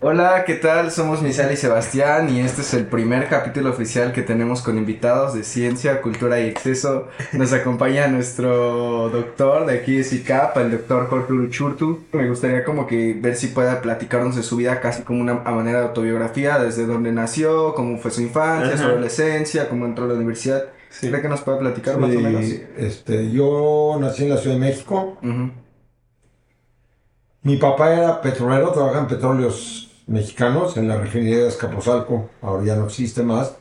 Hola, ¿qué tal? Somos Misal y Sebastián y este es el primer capítulo oficial que tenemos con invitados de ciencia, cultura y exceso. Nos acompaña nuestro doctor de aquí de SICAP, el doctor Jorge Luchurtu. Me gustaría como que ver si pueda platicarnos de su vida casi como una a manera de autobiografía, desde dónde nació, cómo fue su infancia, su adolescencia, cómo entró a la universidad. Sí. ¿Cree que nos puede platicar más o menos? Este, yo nací en la Ciudad de México. Mi papá era petrolero, trabajaba en petróleos mexicanos en la refinería de Escaposalco. Ahora ya no existe más.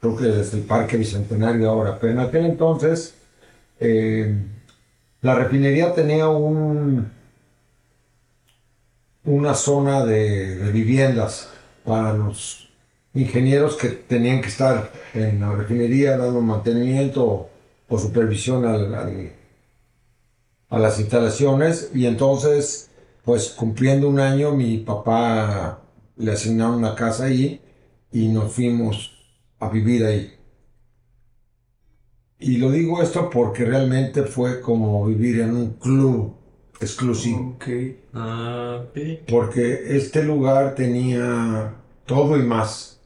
Creo que es el Parque Bicentenario ahora. Pero en aquel entonces eh, la refinería tenía un, una zona de, viviendas para los ingenieros que tenían que estar en la refinería dando mantenimiento o, supervisión a las instalaciones y entonces pues cumpliendo un año mi papá le asignaron una casa ahí y nos fuimos a vivir ahí. Y lo digo esto porque realmente fue como vivir en un club exclusivo. Ah, porque este lugar tenía todo y más.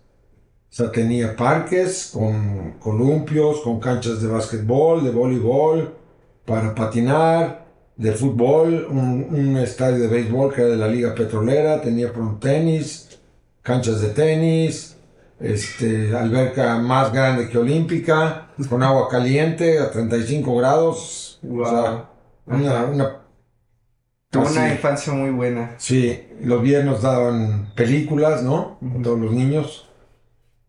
O sea, tenía parques con columpios, con canchas de básquetbol, de voleibol, para patinar, de fútbol, un, un estadio de béisbol que era de la Liga Petrolera, tenía front tenis, canchas de tenis, este, alberca más grande que olímpica, con agua caliente a 35 grados. O sea, una, una Tuvo una infancia muy buena. Sí, los viernes daban películas, ¿no? Con todos los niños.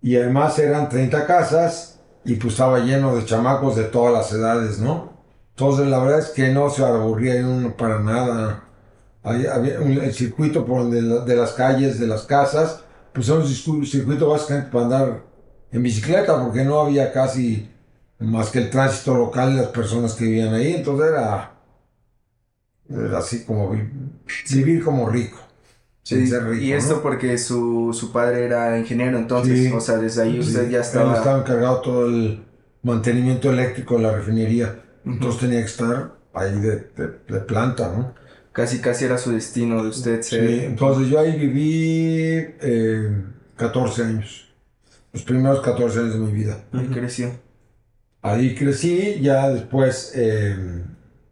Y además eran 30 casas y pues estaba lleno de chamacos de todas las edades, ¿no? Entonces la verdad es que no se aburría uno para nada. Había un- el circuito por la- de las calles, de las casas, pues era un circu- circuito básicamente para andar en bicicleta porque no había casi más que el tránsito local de las personas que vivían ahí. Entonces era, era así como vi- vivir como rico. Sí, rico, y esto ¿no? porque su, su padre era ingeniero, entonces, Sí. o sea, desde ahí usted Sí, ya Él estaba... estaba encargado todo el mantenimiento eléctrico de la refinería. Entonces tenía que estar ahí de, de- de planta, ¿no? Casi, casi era su destino de usted Sí, ser... entonces yo ahí viví eh, 14 años. Los primeros 14 años de mi vida. y creció. Ahí crecí, ya después eh,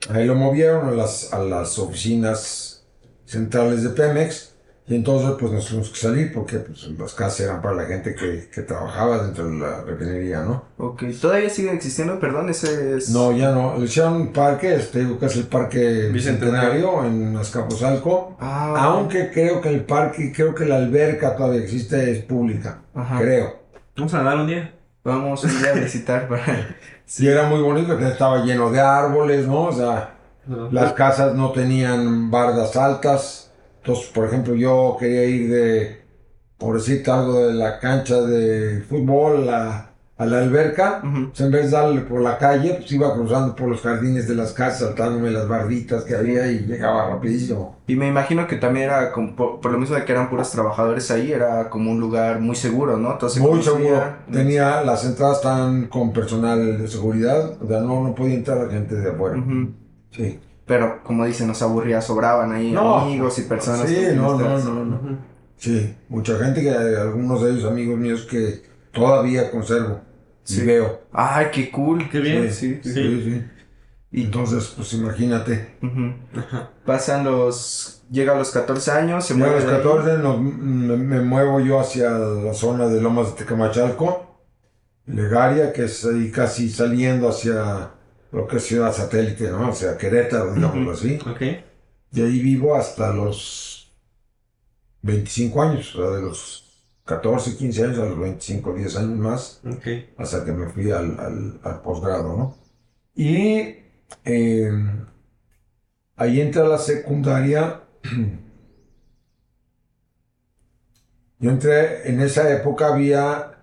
ahí lo movieron a las, a las oficinas centrales de Pemex y entonces pues nos tuvimos que salir porque pues, las casas eran para la gente que, que trabajaba dentro de la refinería, ¿no? Ok, ¿todavía sigue existiendo? Perdón, ese es... No, ya no. Le hicieron un parque, este, digo que es el Parque Bicentenario. En Azcapotzalco. Ah, Aunque creo que el parque, creo que la alberca todavía existe, es pública. Ajá. Creo. Vamos a nadar un día. Vamos un día a visitar para... Sí, era muy bonito, estaba lleno de árboles, ¿no? O sea, las casas no tenían bardas altas. Entonces, por ejemplo, yo quería ir de, por decirte algo, de la cancha de fútbol a, a la alberca. Pues en vez de darle por la calle, pues iba cruzando por los jardines de las casas, saltándome las barditas que había y llegaba rapidísimo. Y me imagino que también era, como, por, por lo mismo de que eran puros trabajadores ahí, era como un lugar muy seguro, ¿no? Entonces, Muy seguro. Tenía, las entradas estaban con personal de seguridad, o sea, no, no podía entrar gente de afuera. Sí. Pero, como dicen, nos aburría, sobraban ahí No. amigos y personas. Sí, no, no, no, no. Sí, mucha gente que algunos de ellos amigos míos que todavía conservo Sí. y veo. Ay, qué cool. Qué bien. Sí, sí. Sí, sí. Y Entonces, pues imagínate. ujú. Ajá. pasan los... Llega a los 14 años, se Yo a mueve los de ahí. 14 nos- me, me muevo yo hacia la zona de Lomas de Tecamachalco, Legaria, que es ahí casi saliendo hacia lo que es ciudad satélite, ¿no? O sea, Querétaro, digámoslo así. Ok. Y ahí vivo hasta los 25 años, o sea, de los 14, 15 años a los 25, 10 años más, Ok. hasta que me fui al, al, al posgrado, ¿no? Y eh, ahí entra la secundaria. Yo entré, en esa época había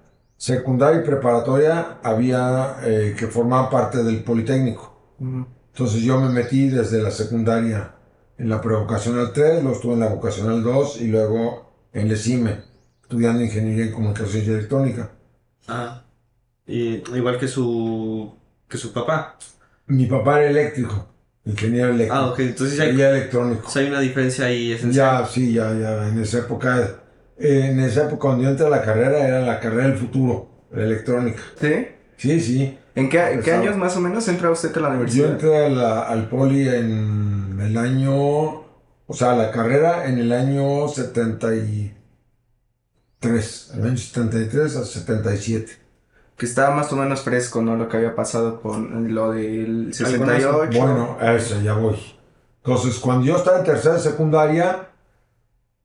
secundaria y preparatoria, había eh, que formaban parte del Politécnico. Entonces yo me metí desde la secundaria en la prevocacional 3, luego estuve en la vocacional 2 y luego en el CIME, estudiando ingeniería en comunicación y electrónica. Ah. Y igual que su que su papá. Mi papá era eléctrico. ingeniero eléctrico. Ah, ok, entonces ya hay, electrónico. hay una diferencia ahí esencial. Ya, sí, ya, ya, en esa época, eh, en esa época cuando yo entré a la carrera era la carrera del futuro, la electrónica. ¿Sí? Sí, sí. ¿En qué, en qué años más o menos entra usted a la Yo universidad? entré a la- al poli en el año, o sea, a la carrera en el año 73, el año 73 a 77. Que estaba más o menos fresco, ¿no? Lo que había pasado con lo del Alconazo. 68. Bueno, a eso ya voy. Entonces, cuando yo estaba en tercera secundaria,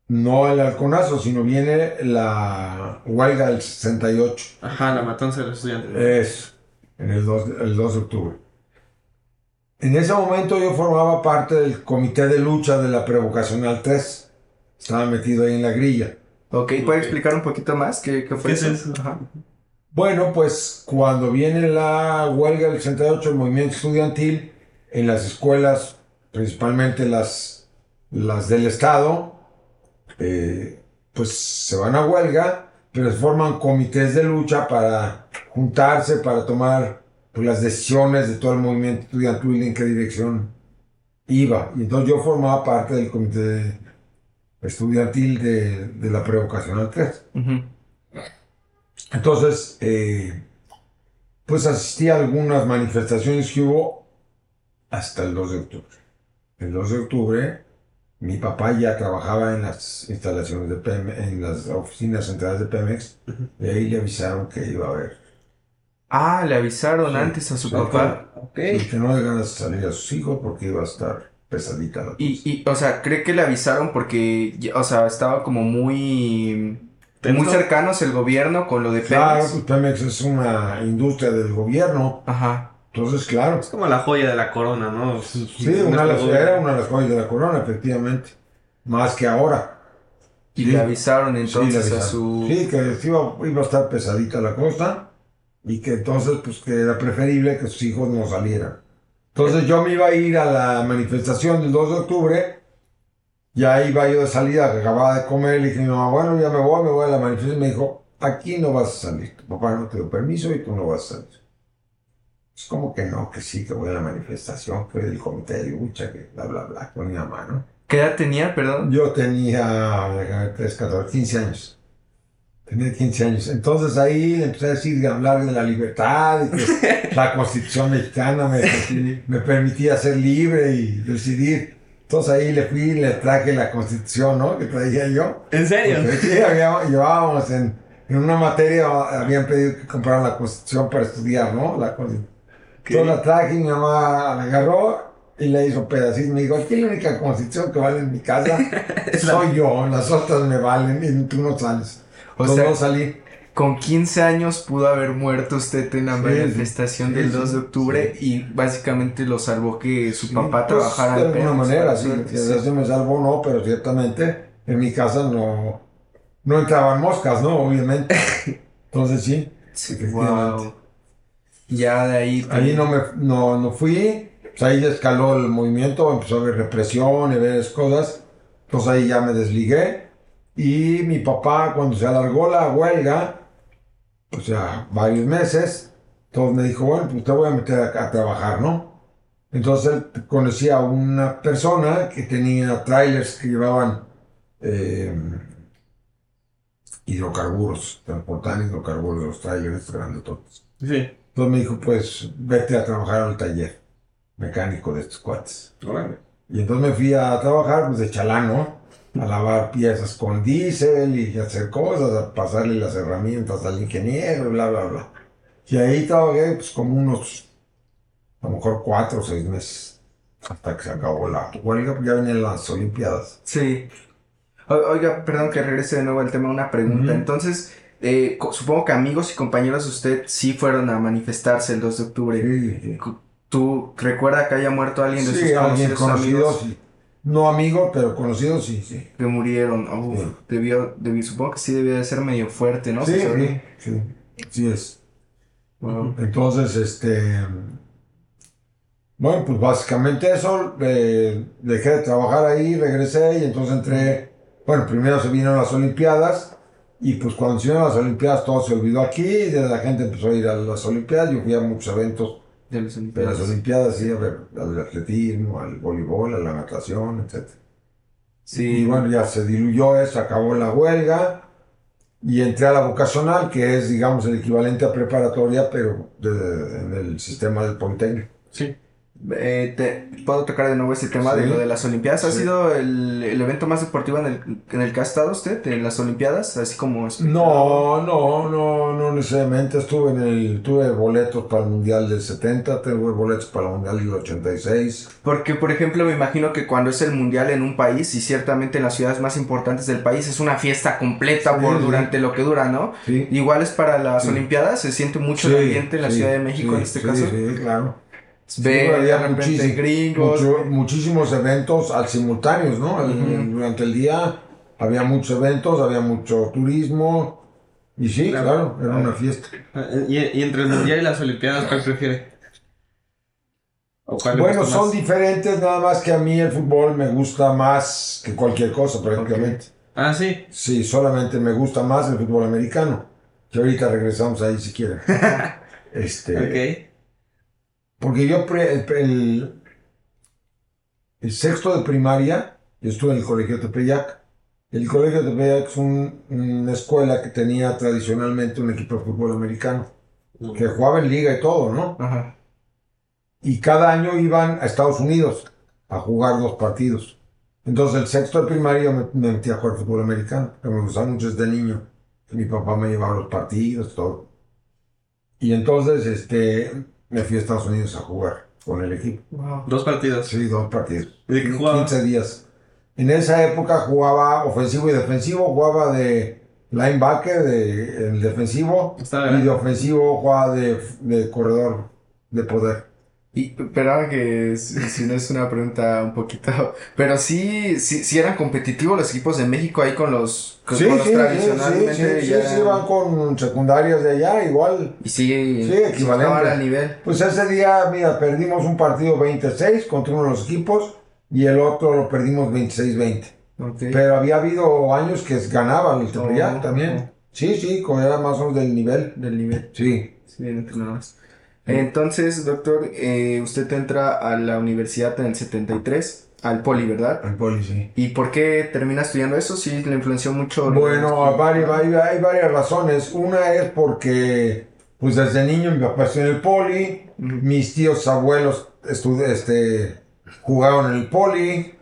no el halconazo, sino viene la huelga del 68. Ajá, la matanza de los estudiantes. Es en el 2, el 2 de octubre. En ese momento yo formaba parte del comité de lucha de la prevocacional 3. Estaba metido ahí en la grilla. Ok, ¿puede explicar un poquito más qué, qué fue ¿Qué es eso? Ajá. Bueno, pues cuando viene la huelga del 68, el movimiento estudiantil, en las escuelas, principalmente las, las del Estado, eh, pues se van a huelga, pero forman comités de lucha para juntarse, para tomar pues, las decisiones de todo el movimiento estudiantil en qué dirección iba. Y entonces yo formaba parte del comité estudiantil de, de la prevocacional 3. Ujú. Entonces, eh, pues asistí a algunas manifestaciones que hubo hasta el 2 de octubre. El 2 de octubre, mi papá ya trabajaba en las instalaciones de Pemex, en las oficinas centrales de Pemex, y ahí le avisaron que iba a haber. Ah, le avisaron Sí, antes a su papá. Ok. Y que no le ganas salir a sus hijos porque iba a estar pesadita la cosa. Y, y, o sea, ¿cree que le avisaron porque, o sea, estaba como muy... ¿Tenso? Muy cercanos el gobierno con lo de Claro, Pemex? pues Pemex es una industria del gobierno, Ajá. Entonces claro. Es como la joya de la corona, ¿no? Sí, una de las, era una de las joyas de la corona, efectivamente. Más que ahora. Y Sí. le avisaron Sí, entonces le a su... Sí, que sí iba, iba a estar pesadita la cosa y que entonces, pues, que era preferible que sus hijos no salieran. Entonces yo me iba a ir a la manifestación del 2 de octubre, ya iba yo de salida, que acababa de comer, le dije mi mamá, bueno, ya me voy, me voy a la manifestación, y me dijo, aquí no vas a salir, tu papá no te dio permiso y tú no vas a salir. Es como que no, que sí, que voy a la manifestación, que del comité de lucha, que bla, bla, bla, con mi mamá, ¿no? ¿Qué edad tenía, perdón? Yo tenía déjame ver, 3, 14, 15 años. Tenía 15 años. Entonces ahí le empecé a decir, de hablar de la libertad, y que la constitución mexicana me, me permitía ser libre y decidir. Entonces ahí le fui y le traje la constitución, ¿no? Que traía yo. ¿En serio? Porque sí, había- llevábamos en, en una materia, habían pedido que compraran la constitución para estudiar, ¿no? La constitución. Entonces la traje y mi mamá la agarró y le hizo pedacitos. Me dijo, aquí la única constitución que vale en mi casa soy yo, las otras me valen y tú no sales. O Entonces sea, salí. Con 15 años pudo haber muerto usted en la Sí, manifestación sí, del sí, 2 de octubre y básicamente lo salvó que su papá Pues, trabajara de alguna manera, sí. Si sí. me salvó, no, pero ciertamente en mi casa no, no entraban moscas, ¿no? Obviamente. Entonces sí. Sí, wow. Ya de ahí. Ahí no me no, no fui, pues ahí ya escaló el movimiento, empezó a haber represión y varias cosas, entonces ahí ya me desligué y mi papá cuando se alargó la huelga, pues ya varios meses, entonces me dijo, bueno, pues te voy a meter a, a trabajar, ¿no? Entonces él conocía a una persona que tenía trailers que llevaban eh, hidrocarburos, transportaban hidrocarburos, los trailers grandototes. Sí. Entonces me dijo, pues vete a trabajar al taller mecánico de estos cuates. Órale. Y entonces me fui a trabajar pues de chalán, ¿no? A lavar piezas con diésel y hacer cosas, a pasarle las herramientas al ingeniero, bla, bla, bla. Y ahí trabajé pues como unos, a lo mejor cuatro o seis meses, hasta que se acabó la huelga, ya venían las olimpiadas. Sí. O- Oiga, perdón que regrese de nuevo al tema, una pregunta. Entonces, eh, supongo que amigos y compañeros de usted sí fueron a manifestarse el 2 de octubre. Sí, sí. ¿Tú recuerda que haya muerto alguien de Sí, sus alguien conocidos conocido, amigos sí. No amigo, pero conocido, sí, sí. que murieron? Sí. debió, debió- supongo que sí debió de ser medio fuerte, ¿no? Sí, sí, sí, es. Wow. Entonces, este. Bueno, pues básicamente eso. eh, dejé de trabajar ahí, regresé y entonces entré. Bueno, primero se vinieron las Olimpiadas. Y pues cuando se las Olimpiadas todo se olvidó aquí. Y la gente empezó a ir a las Olimpiadas. Yo fui a muchos eventos De las De Olimpiadas. las Olimpiadas, sí, a ver, al atletismo, al voleibol, a la natación, etc. Sí. Y bueno, ya se diluyó eso, acabó la huelga y entré a la vocacional, que es, digamos, el equivalente a preparatoria, pero de- en el sistema del Politécnico. Sí. Eh, te, ¿Puedo tocar de nuevo este tema de Sí. lo de las Olimpiadas? ¿Ha Sí. sido el, el evento más deportivo en el, en el que ha estado usted, en las Olimpiadas? Así como... No, no, no, no necesariamente. Estuve en el, tuve boletos para el Mundial del 70, tuve boletos para el Mundial del 86. Porque, por ejemplo, me imagino que cuando es el mundial en un país, y ciertamente en las ciudades más importantes del país, es una fiesta completa Sí, por durante lo que dura, ¿no? Igual es para las. Olimpiadas, se siente mucho el ambiente en la Ciudad de México en este sí, caso. Sí, claro. Ve Sí, de había muchísimo- gringos. mucho- muchísimos eventos al simultáneos, ¿no? El- Ujú. Durante el día había muchos eventos, había mucho turismo. Y sí, Claro. claro, era una fiesta. ¿Y, y entre el mundial y las olimpiadas, ¿cuál prefiere? ¿O cuál le Bueno, son más? diferentes, nada más que a mí el fútbol me gusta más que cualquier cosa prácticamente. Ah, sí. Sí, solamente me gusta más el fútbol americano. Que ahorita regresamos ahí si quieren. este, Ok. Porque yo pre- el, el- el sexto de primaria, yo estuve en el colegio Tepeyac. El colegio Tepeyac es un- una escuela que tenía tradicionalmente un equipo de fútbol americano, que jugaba en liga y todo, ¿no? Ajá. Y cada año iban a Estados Unidos a jugar dos partidos. Entonces el sexto de primaria yo me, me metí a jugar fútbol americano, que me gustaba mucho desde niño. Mi papá me llevaba a los partidos, todo. Y entonces este, me fui a Estados Unidos a jugar con el equipo. Wow. Dos partidos. Sí, dos partidos. ¿De qué jugaba? 15 días. En esa época jugaba ofensivo y defensivo, jugaba de linebacker, de, el defensivo, y de ofensivo jugaba de, de corredor de poder. Y, perdón que si, no es una pregunta un poquito, pero sí, sí, sí eran competitivos los equipos de México ahí con los, con, Sí, con los sí, sí, tradicionalmente sí, sí, sí, van con secundarias de allá, igual. y sí, Sí, equivalente. al nivel. Pues ese día, mira, perdimos un partido 26 contra uno de los equipos y el otro lo perdimos 26-20. Ok. Pero había habido años que ganaban el Tepeyac Oh, también. Sí, sí, con- era más o menos del nivel. Del nivel. Sí. Sí, bien entrenados. Entonces, doctor, eh, usted entra a la universidad en el 73, al Poli, ¿verdad? El poli, sí. ¿Y por qué termina estudiando eso? Sí, le influenció mucho. Bueno, hay varias, hay, varias razones. Una es porque, pues desde niño mi papá estudió en el poli, mis tíos abuelos este, jugaron en el poli,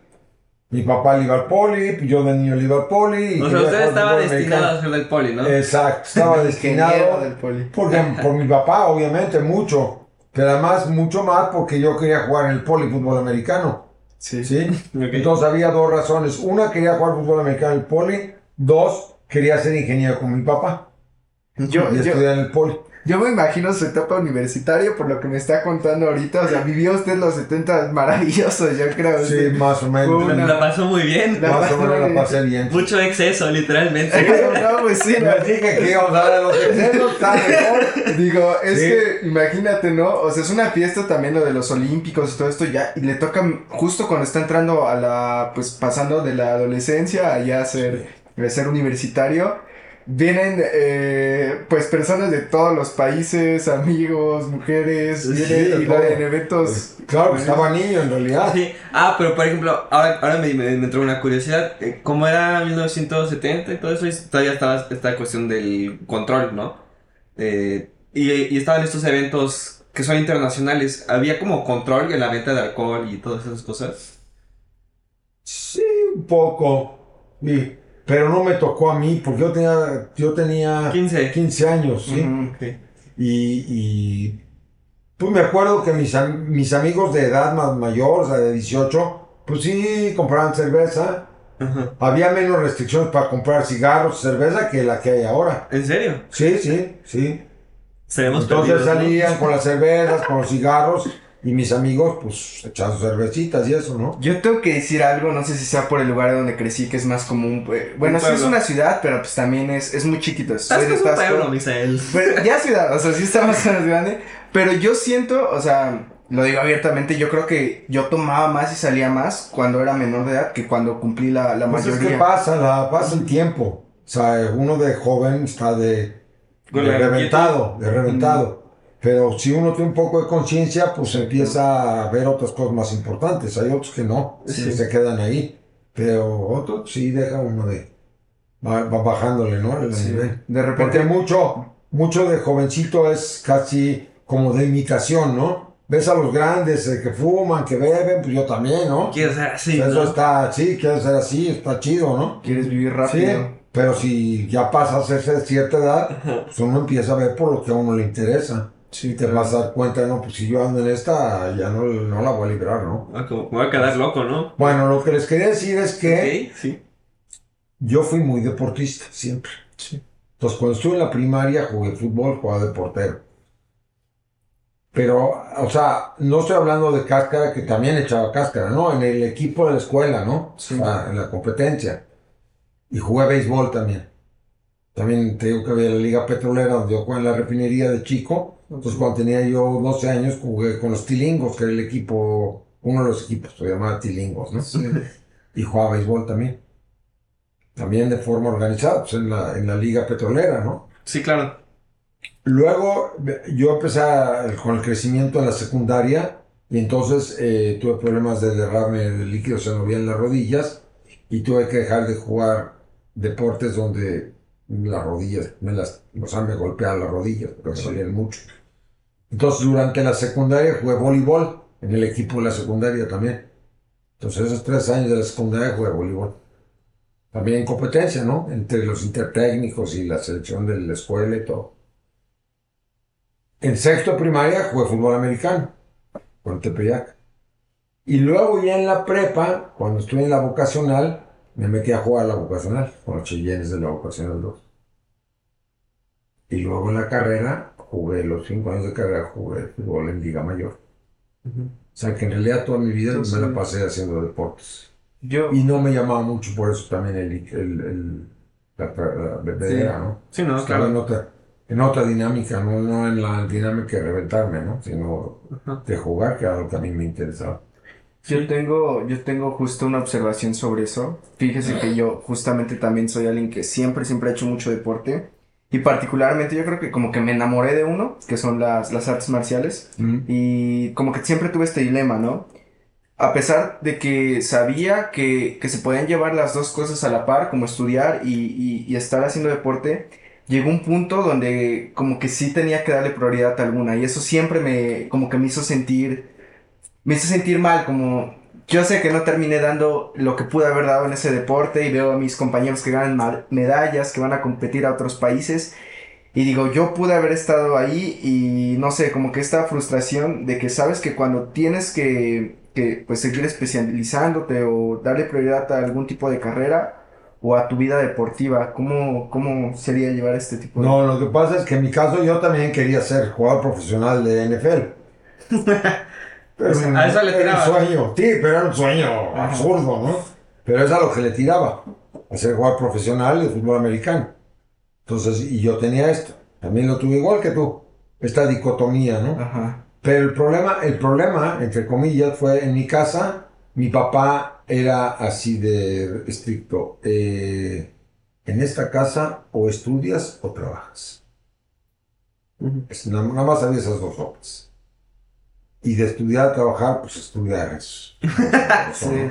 mi papá le iba al poli, yo de niño le iba al poli. y O sea, usted estaba destinado a ser del poli, ¿no? Exacto, estaba destinado. del Poli. Porque, por mi papá, obviamente, mucho. Pero además, mucho más porque yo quería jugar en el poli fútbol americano. Sí. ¿Sí? Entonces había dos razones. Una, quería jugar fútbol americano en el poli. Dos, quería ser ingeniero con mi papá. Yo, y yo, estudiar en el poli. Yo me imagino su etapa universitaria por lo que me está contando ahorita. O sea, vivió usted los 70 maravillosos, yo creo. Sí, más o menos. Una- La pasó muy bien. La- Más o menos la pasé bien. Mucho exceso, literalmente. no, pues sí, no. Dije que íbamos a dar a los excesos, está mejor. Digo, es Sí. que imagínate, ¿no? O sea, es una fiesta también lo de los olímpicos y todo esto ya, y le toca justo cuando está entrando a la, pues pasando de la adolescencia a ya ser, a ser universitario, vienen eh, pues personas de todos los países, amigos, mujeres, Sí, vienen y en eventos. Claro, que estaba niño en realidad. Sí. Ah, pero por ejemplo, ahora, ahora me, me, me entró una curiosidad. eh, ¿Cómo era 1970 y todo eso? Y todavía estaba esta cuestión del control, ¿no? Eh, y, y estaban estos eventos que son internacionales. ¿Había como control en la venta de alcohol y todas esas cosas? Sí, un poco. Sí. Pero no me tocó a mí, porque yo tenía, yo tenía 15. 15 años, ¿sí? Y, y pues me acuerdo que mis, mis amigos de edad más mayor, o sea, de 18, pues sí compraban cerveza. Había menos restricciones para comprar cigarros, cerveza que la que hay ahora. ¿En serio? Sí, sí, sí. Entonces perdidos, ¿no? salían con las cervezas, con los cigarros, y mis amigos, pues, echaban sus cervecitas y eso, ¿no? Yo tengo que decir algo, no sé si sea por el lugar donde crecí, que es más común. Bueno, sí es una ciudad, pero pues también es, es muy chiquito. Soy Tasco de es un Tasco. pueblo, Misael. Ya ciudad, o sea, sí está más grande. Pero yo siento, o sea, lo digo abiertamente, yo creo que yo tomaba más y salía más cuando era menor de edad que cuando cumplí la, la Pues es que mayoría. pasa, la, pasa el tiempo. O sea, uno de joven está de, reventado, de reventado. Pero si uno tiene un poco de conciencia, pues empieza a ver otras cosas más importantes. Hay otros que no, que se quedan ahí. Pero otros sí deja uno de... Va, va bajándole, ¿no? El Sí. nivel. De repente. Porque mucho, mucho de jovencito es casi como de imitación, ¿no? Ves a los grandes eh, que fuman, que beben, pues yo también, ¿no? Quiero ser así, Eso ¿no? está, sí, quiere ser así, está chido, ¿no? Quieres vivir Sí, rápido. pero si ya pasa a hacerse de cierta edad, pues uno empieza a ver por lo que a uno le interesa. Sí, te vas a dar cuenta, no, pues si yo ando en esta, ya no, no la voy a librar, ¿no? Ah, como- Me voy a quedar loco, ¿no? Bueno, lo que les quería decir es que Ok, sí. yo fui muy deportista, siempre. Sí. Entonces, cuando estuve en la primaria, jugué fútbol, jugaba de portero. Pero, o sea, no estoy hablando de cáscara, que también echaba cáscara, ¿no? En el equipo de la escuela, ¿no? Sí. O sea, en la competencia. Y jugué béisbol también. También te digo que había la Liga Petrolera, donde yo jugué en la refinería de chico. Entonces, cuando tenía yo 12 años, jugué con los Tilingos, que era el equipo, uno de los equipos, se llamaba Tilingos, ¿no? Sí. y jugaba béisbol también. También de forma organizada, pues en la, en la liga petrolera, ¿no? Sí, claro. Luego yo empecé a- con el crecimiento en la secundaria y entonces eh, tuve problemas de derrame de líquido senovial en las rodillas y tuve que dejar de jugar deportes donde las rodillas, me las, o sea, me golpeaban las rodillas, pero me dolían mucho. Entonces durante la secundaria jugué voleibol en el equipo de la secundaria también. Entonces esos tres años de la secundaria jugué voleibol. También en competencia, ¿no? Entre los intertécnicos y la selección de la escuela y todo. En sexto primaria jugué fútbol americano con Tepeyac. Y luego ya en la prepa, cuando estuve en la vocacional, me metí a jugar a la vocacional, con los chillenes de la vocacional 2. Y luego en la carrera, jugué los cinco años de carrera, jugué fútbol en Liga Mayor. O sea que en realidad toda mi vida Sí, me sí. la pasé haciendo deportes. Yo, Y no me llamaba mucho por eso también el, el, el- la, la bebedera, ¿no? Sí, no, Estaba en claro. otra, en otra dinámica, no, no en la dinámica de reventarme, ¿no? Sino Ajá. de jugar, que era lo que a mí me interesaba. yo tengo, yo tengo justo una observación sobre eso. Fíjese que yo justamente también soy alguien que siempre, siempre ha hecho mucho deporte. Y particularmente yo creo que como que me enamoré de uno, que son las, las artes marciales. Y como que siempre tuve este dilema, ¿no? A pesar de que sabía que, que se podían llevar las dos cosas a la par, como estudiar y, y- y estar haciendo deporte, llegó un punto donde como que sí tenía que darle prioridad a alguna. Y eso siempre me, como que me hizo sentir, me hizo sentir mal, como yo sé que no terminé dando lo que pude haber dado en ese deporte y veo a mis compañeros que ganan medallas, que van a competir a otros países. Y digo, yo pude haber estado ahí y no sé, como que esta frustración de que sabes que cuando tienes que, que pues seguir especializándote o darle prioridad a algún tipo de carrera o a tu vida deportiva, ¿cómo, cómo sería llevar este tipo de... No, lo que pasa es que en mi caso yo también quería ser jugador profesional de NFL. Pues, a eso le era tiraba. un sueño, sí, pero era un sueño absurdo, ¿no? Pero es a lo que le tiraba, a ser jugador profesional de fútbol americano. Entonces, y yo tenía esto, también lo tuve igual que tú, esta dicotomía, ¿no? Ajá. Pero el problema, el problema, entre comillas, fue en mi casa, mi papá era así de estricto. eh, en esta casa o estudias o trabajas. Es- nada, nada más había esas dos opciones. Y de estudiar a trabajar, pues estudiar es. Sí.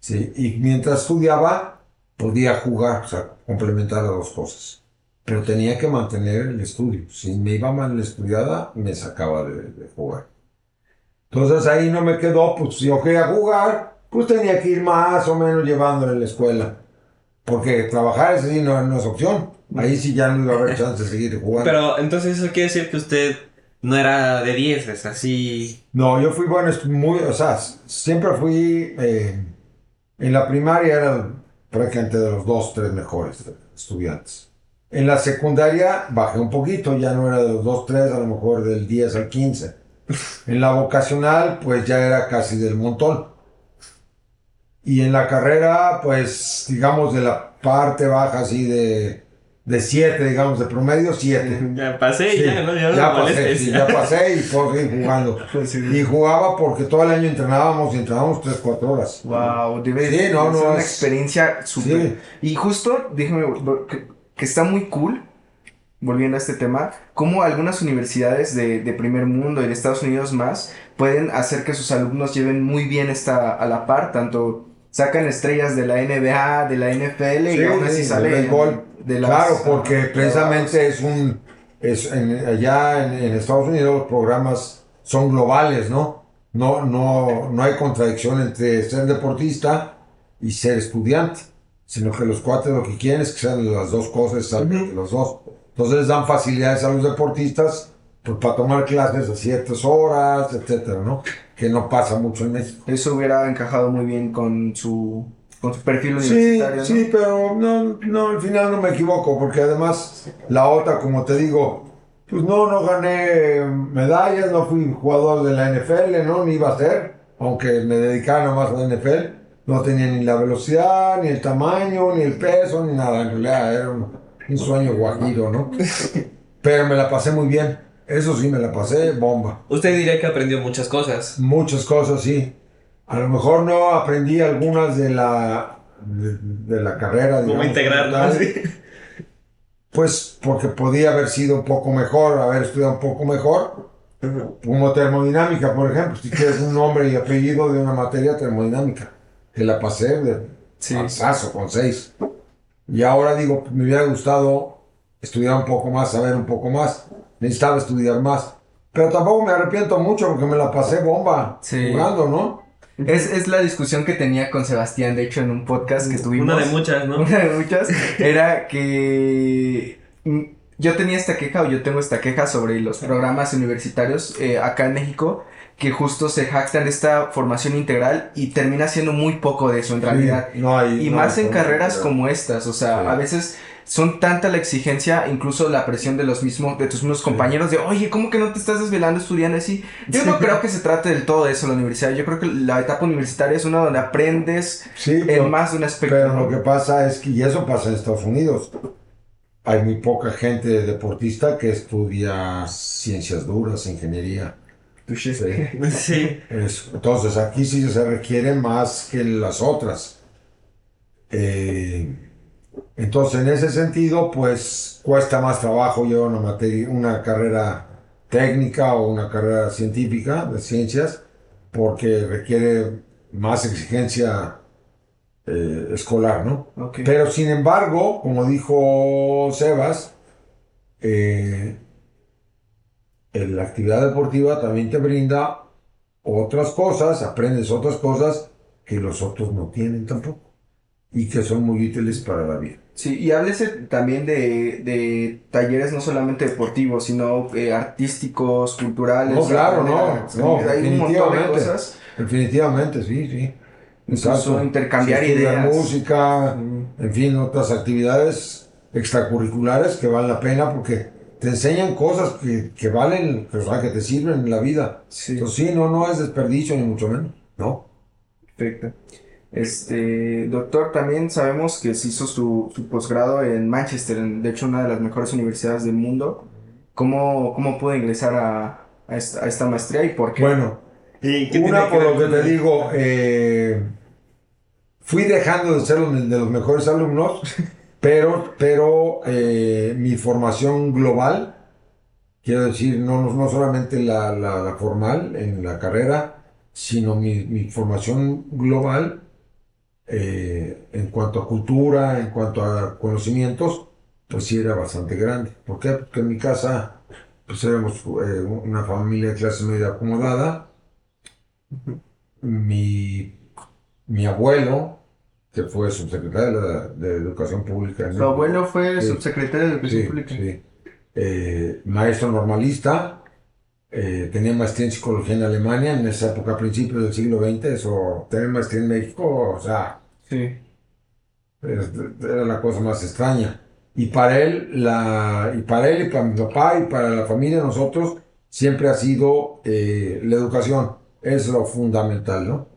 Sí, y mientras estudiaba, podía jugar, o sea, complementar las dos cosas. Pero tenía que mantener el estudio. Si me iba mal la estudiada, me sacaba de, de jugar. Entonces ahí no me quedó, pues si yo quería jugar, pues tenía que ir más o menos llevándole en la escuela. Porque trabajar ese sí no, no es opción. Ahí sí ya no iba a haber chance de seguir jugando. Pero entonces eso quiere decir que usted no era de 10, es así. No, yo fui bueno, muy, o sea, siempre fui, eh, en la primaria era prácticamente de los dos, tres mejores estudiantes. En la secundaria bajé un poquito, ya no era de los dos, tres, a lo mejor del 10 al 15. En la vocacional, pues ya era casi del montón. Y en la carrera, pues, digamos, de la parte baja, así de, de 7, digamos, de promedio, 7. Ya pasé Sí, ya, ¿no? Ya, ya pasé, sí, ya. pasé y seguir jugando. Pues sí. Y jugaba porque todo el año entrenábamos y entrenábamos 3, 4 horas. Wow, debe Sí, no, ser no, una es- experiencia súper. Sí. Y justo, déjame, que, que está muy cool volviendo a este tema, cómo algunas universidades de, de, primer mundo y de Estados Unidos más pueden hacer que sus alumnos lleven muy bien esta a la par, tanto sacan estrellas de la NBA, de la NFL y aún así sale de Claro, porque precisamente es un es allá en, en, Estados Unidos los programas son globales, ¿no? No, no, no hay contradicción entre ser deportista y ser estudiante, sino que los cuatro lo que quieren es que sean las dos cosas, los dos. Entonces dan facilidades a los deportistas pues, para tomar clases a ciertas horas, etcétera, ¿no? Que no pasa mucho en México. Eso hubiera encajado muy bien con su, con su perfil universitario. Sí, sí, pero no, no, al final no me equivoco, porque además la otra, como te digo, pues no, no gané medallas, no fui jugador de la NFL, ¿no? Ni iba a ser, aunque me dedicaba más a la NFL. No tenía ni la velocidad, ni el tamaño, ni el peso, ni nada. En realidad era un, un sueño guajiro, ¿no? Pero me la pasé muy bien. Eso sí, me la pasé bomba. Usted diría que aprendió muchas cosas. Muchas cosas, sí. A lo mejor no aprendí algunas de la, de, la carrera. ¿Cómo integrarlas? Pues porque podía haber sido un poco mejor, haber estudiado un poco mejor. Como termodinámica, por ejemplo, si quieres un nombre y apellido de una materia termodinámica, que la pasé de sí. con seis. Y ahora digo, me hubiera gustado estudiar un poco más, saber un poco más. Necesitaba estudiar más. Pero tampoco me arrepiento mucho porque me la pasé bomba jugando, ¿no? Es, es, la discusión que tenía con Sebastián, de hecho, en un podcast que tuvimos. Una de muchas, ¿no? Una de muchas. Era que mm, yo tenía esta queja, o yo tengo esta queja sobre los programas universitarios eh, acá en México, que justo se jactan esta formación integral y termina siendo muy poco de eso en realidad. no hay, y más en carreras como estas, o sea, a veces son tanta la exigencia, incluso la presión de los mismos, de tus mismos compañeros, de oye, ¿cómo que no te estás desvelando estudiando así? Yo no creo que se trate del todo de eso la universidad. Yo creo que la etapa universitaria es una donde aprendes en más de un aspecto. Pero lo que pasa es que, y eso pasa en Estados Unidos, hay muy poca gente deportista que estudia ciencias duras, ingeniería. Sí. sí. entonces aquí sí se requiere más que las otras. Eh, entonces, en ese sentido, pues cuesta más trabajo llevar una, materia, una carrera técnica o una carrera científica de ciencias porque requiere más exigencia eh, escolar, ¿no? Pero sin embargo, como dijo Sebas, eh, la actividad deportiva también te brinda otras cosas, aprendes otras cosas que los otros no tienen tampoco y que son muy útiles para la vida. Sí, y háblese también de, de talleres no solamente deportivos, sino eh, artísticos, culturales. No, claro, no, no, hay un montón de cosas. Definitivamente, sí, sí. Incluso intercambiar ideas. música, en fin, otras actividades extracurriculares que valen la pena porque te enseñan cosas que, que valen, o sea, que te sirven en la vida. Sí. Entonces, sí, no, no es desperdicio ni mucho menos, ¿no? Perfecto. Este, doctor, también sabemos que se hizo su, su posgrado en Manchester, de hecho una de las mejores universidades del mundo. ¿Cómo, cómo pudo ingresar a, a, esta, a esta, maestría y por qué? Bueno, una por lo que te digo, eh, fui dejando de ser de los mejores alumnos, pero, pero eh, mi formación global, quiero decir, no, no solamente la, la, la formal en la carrera, sino mi, mi formación global eh, en cuanto a cultura, en cuanto a conocimientos, pues sí era bastante grande. ¿Por qué? Porque en mi casa, pues éramos eh, una familia de clase media acomodada. Mi, mi abuelo, que fue subsecretario de, Educación Pública. Su abuelo fue subsecretario de Educación Pública. Sí. Eh, maestro normalista, tenía maestría en psicología en Alemania en esa época, a principios del siglo XX, eso, tener maestría en México, o sea, Sí. Era la cosa más extraña. Y para él, la, y para él, y para mi papá, y para la familia, nosotros, siempre ha sido eh, la educación. Es lo fundamental, ¿no?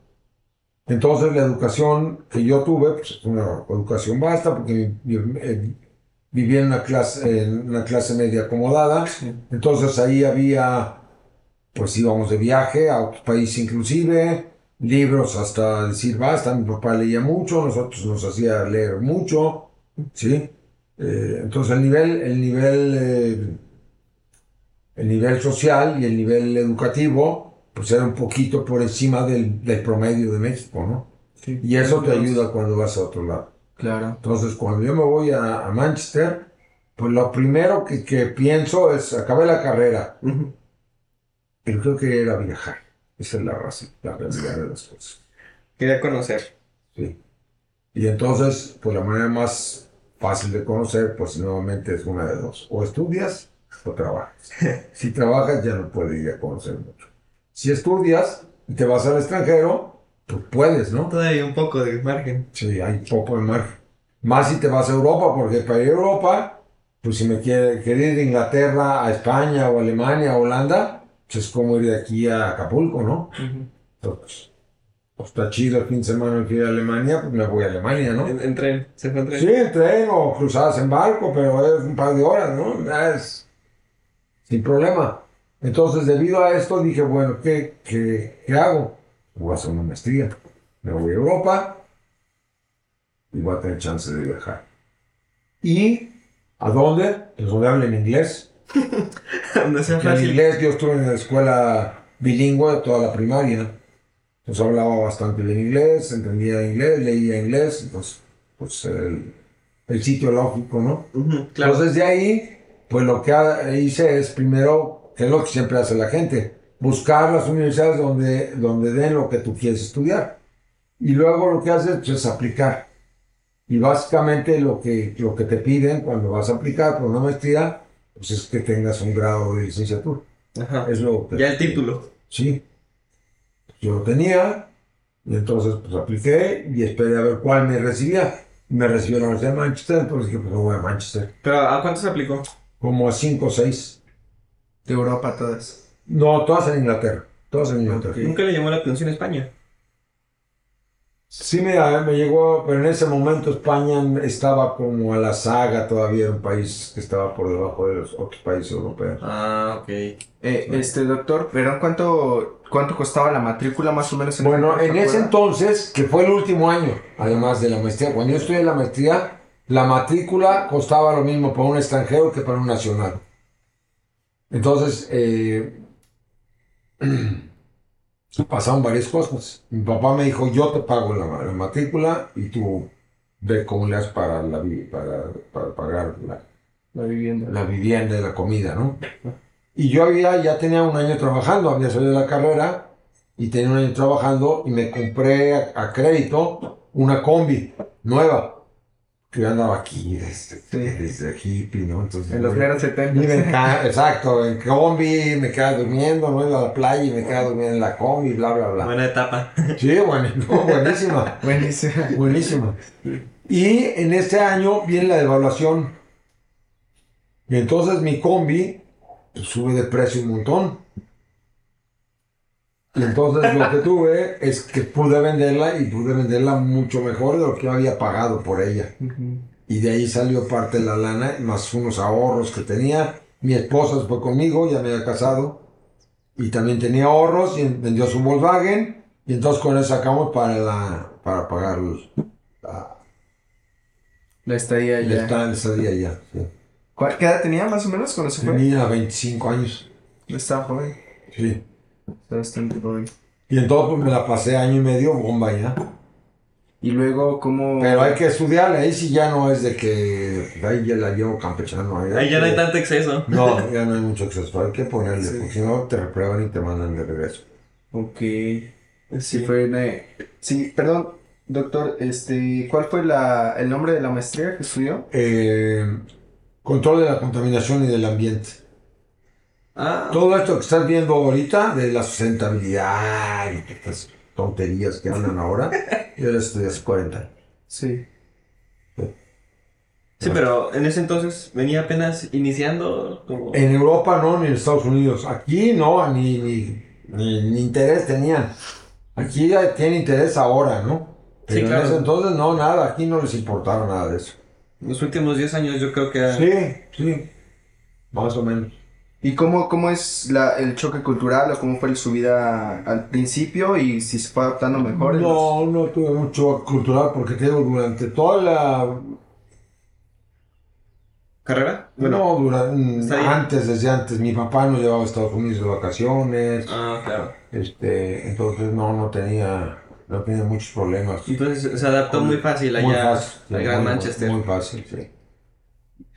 Entonces, la educación que yo tuve, pues es una educación basta, porque eh, vivía en una clase, en una clase media acomodada. Entonces, ahí había, pues íbamos de viaje a otros países inclusive, libros hasta decir basta, mi papá leía mucho, nosotros nos hacía leer mucho, ¿sí? Eh, entonces el nivel, el nivel, eh, el nivel social y el nivel educativo, pues era un poquito por encima del, del promedio de México, ¿no? Sí. Y eso te ayuda cuando vas a otro lado. Claro. Entonces, cuando yo me voy a, a Manchester, pues lo primero que, que pienso es, acabé la carrera. Pero creo que era viajar. Esa es la razón, la realidad de las cosas. Quería conocer. Sí. Y entonces, pues la manera más fácil de conocer, pues nuevamente es una de dos. O estudias o trabajas. si trabajas ya no puedes ir a conocer mucho. Si estudias y te vas al extranjero, pues puedes, ¿no? Todavía un poco de margen. Sí, hay poco de margen. Más si te vas a Europa, porque para ir a Europa, pues si me quiere, quiere ir de Inglaterra a España o Alemania o Holanda, pues es como ir de aquí a Acapulco, ¿no? Entonces, pues está chido el fin de semana que ir a Alemania, pues me voy a Alemania, ¿no? En, en tren. ¿Se fue en tren? Sí, en tren o cruzadas en barco, pero es un par de horas, ¿no? Ya es sin problema. Entonces, debido a esto, dije, bueno, ¿qué, qué, qué hago? Voy a hacer una maestría. Me voy a Europa y voy a tener chance de viajar. ¿Y a dónde? Pues donde hablen inglés. Donde sea Porque en fácil. inglés yo estuve en la escuela bilingüe toda la primaria. Entonces hablaba bastante bien inglés, entendía inglés, leía inglés. Entonces, pues el, el sitio lógico, ¿no? Ujú, Claro. Entonces de ahí, pues lo que hice es primero, que es lo que siempre hace la gente, buscar las universidades donde, donde den lo que tú quieres estudiar. Y luego lo que haces pues, es aplicar. Y básicamente lo que, lo que te piden cuando vas a aplicar por una maestría, pues es que tengas un grado de licenciatura. Ajá. Es lo que- Ya el título. Sí. Yo lo tenía, y entonces pues apliqué y esperé a ver cuál me recibía. Me recibió la Universidad de Manchester, entonces dije, pues no voy a Manchester. Pero ¿a cuántos aplicó? Como a 5 o 6. De Europa todas. No, todas en Inglaterra. Todas en Inglaterra. Ok. Nunca le llamó la atención España. Sí, me, me llegó, pero en ese momento España estaba como a la saga, todavía un país que estaba por debajo de los otros países europeos. Ah, ok. Eh, este doctor, ¿pero cuánto, cuánto costaba la matrícula más o menos en Bueno, en ese entonces, que fue el último año, además de la maestría, cuando yo estudié en la maestría, la matrícula costaba lo mismo para un extranjero que para un nacional. Entonces, eh, pasaron varias cosas. Mi papá me dijo, yo te pago la, la matrícula y tú ve cómo le haces para, la, para, para pagar la, La vivienda. la vivienda y la comida, ¿no? Y yo había, ya tenía un año trabajando, había salido de la carrera y tenía un año trabajando y me compré a, a crédito una combi nueva. Yo andaba aquí desde, desde hippie, ¿no? Entonces, En los primeros 70. y me enca- exacto, en combi, me quedaba durmiendo, no iba a la playa y me quedaba durmiendo en la combi, bla, bla, bla. Buena etapa. Sí, bueno, no, buenísima. Buenísimo. Buenísimo. Y en este año viene la devaluación. Y entonces mi combi pues, sube de precio un montón. Y entonces lo que tuve es que pude venderla y pude venderla mucho mejor de lo que yo había pagado por ella. Y de ahí salió parte de la lana, más unos ahorros que tenía. Mi esposa fue conmigo, ya me había casado. Y también tenía ahorros y vendió su Volkswagen. Y entonces con eso sacamos para, la, para pagar la, La estadía esta- el estadía ya. sí. ¿Cuál- ¿Qué edad tenía más o menos cuando se fue? Tenía 25 años. Estaba joven. Sí. Está bastante joven. Y entonces pues, me la pasé año y medio bomba ya. Y luego, ¿cómo...? Pero hay que estudiarla. Ahí sí ya no es de que ahí ya la llevo campechano. Ahí ya no hay tanto exceso. No, ya no hay mucho acceso. Hay que ponerle, Sí. porque si no te reprueban y te mandan de regreso. Ok. Sí, fue una... Sí, perdón, doctor, este... ¿Cuál fue la, el nombre de la maestría que estudió? Eh, control de la contaminación y del ambiente. Ah, Todo esto que estás viendo ahorita de la sustentabilidad y estas tonterías que andan ahora, yo estudié hace 40 años. Sí. sí, pero en ese entonces venía apenas iniciando. Como... En Europa no, ni en Estados Unidos. Aquí no, ni, ni, ni, ni interés tenían. Aquí ya tienen interés ahora, ¿no? Pero Sí, claro. en ese entonces no, nada, aquí no les importaba nada de eso. Los últimos 10 años yo creo que... Sí, sí, más o menos. ¿Y cómo, cómo es la, el choque cultural o cómo fue su vida al principio y si se fue adaptando mejor? los- No, no tuve mucho cultural porque te digo, durante toda la... carrera? no, antes, desde antes. Mi papá nos llevaba a Estados Unidos de vacaciones. Ah, claro. Este, entonces no, no tenía, no tenía muchos problemas. Entonces se adaptó muy fácil allá Muy fácil, sí, al Gran muy- Manchester. Muy fácil, sí.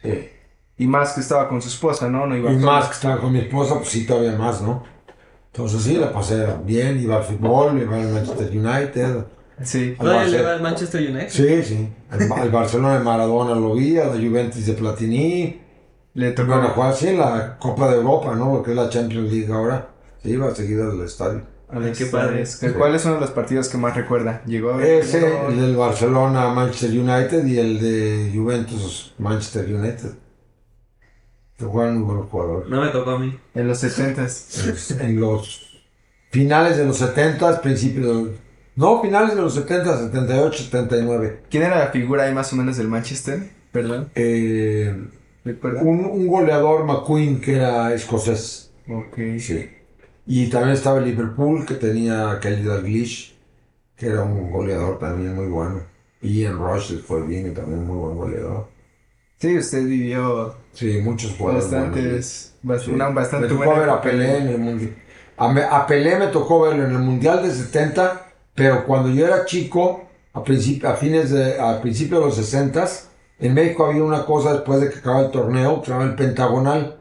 Sí. Y más que estaba con su esposa, ¿no? No iba Y más que estaba con mi esposa, pues sí, todavía más, ¿no? Entonces sí, la pasé bien, iba al fútbol, iba al Manchester United. Sí. al ¿Todavía le va al Manchester United? Sí, sí. Al, al Barcelona de Maradona lo vi, a la Juventus de Platini. Le tocó. Bueno, jugar sí en la Copa de Europa, ¿no? Porque es la Champions League ahora. Sí, iba seguido al estadio. A ver, Qué padre. ¿Cuál ¿Cuáles son los partidos que más recuerda? Llegó a ver Ese, el del Barcelona Manchester United y el de Juventus Manchester United. Juegan muy buenos jugadores. No me tocó a mí. en los 70s. en los finales de los 70, principios de los- No, finales de los 70, 78, 79. ¿Quién era la figura ahí más o menos del Manchester? Perdón. Eh, un, un goleador McQueen que era escocés. Ok. Sí. Y también estaba el Liverpool que tenía Kelly Dalglish, que era un goleador también muy bueno. Y Ian Rush fue bien, también muy buen goleador. Sí, usted vivió Sí, muchos jugadores. bastantes, bas- Sí. una bastante me tocó buena ver a. Pelé en el mundial. A, me- a Pelé me tocó verlo en el mundial de 70, pero cuando yo era chico, a, a fines de, a principios de los 60, en México había una cosa después de que acababa el torneo, que se llama el Pentagonal.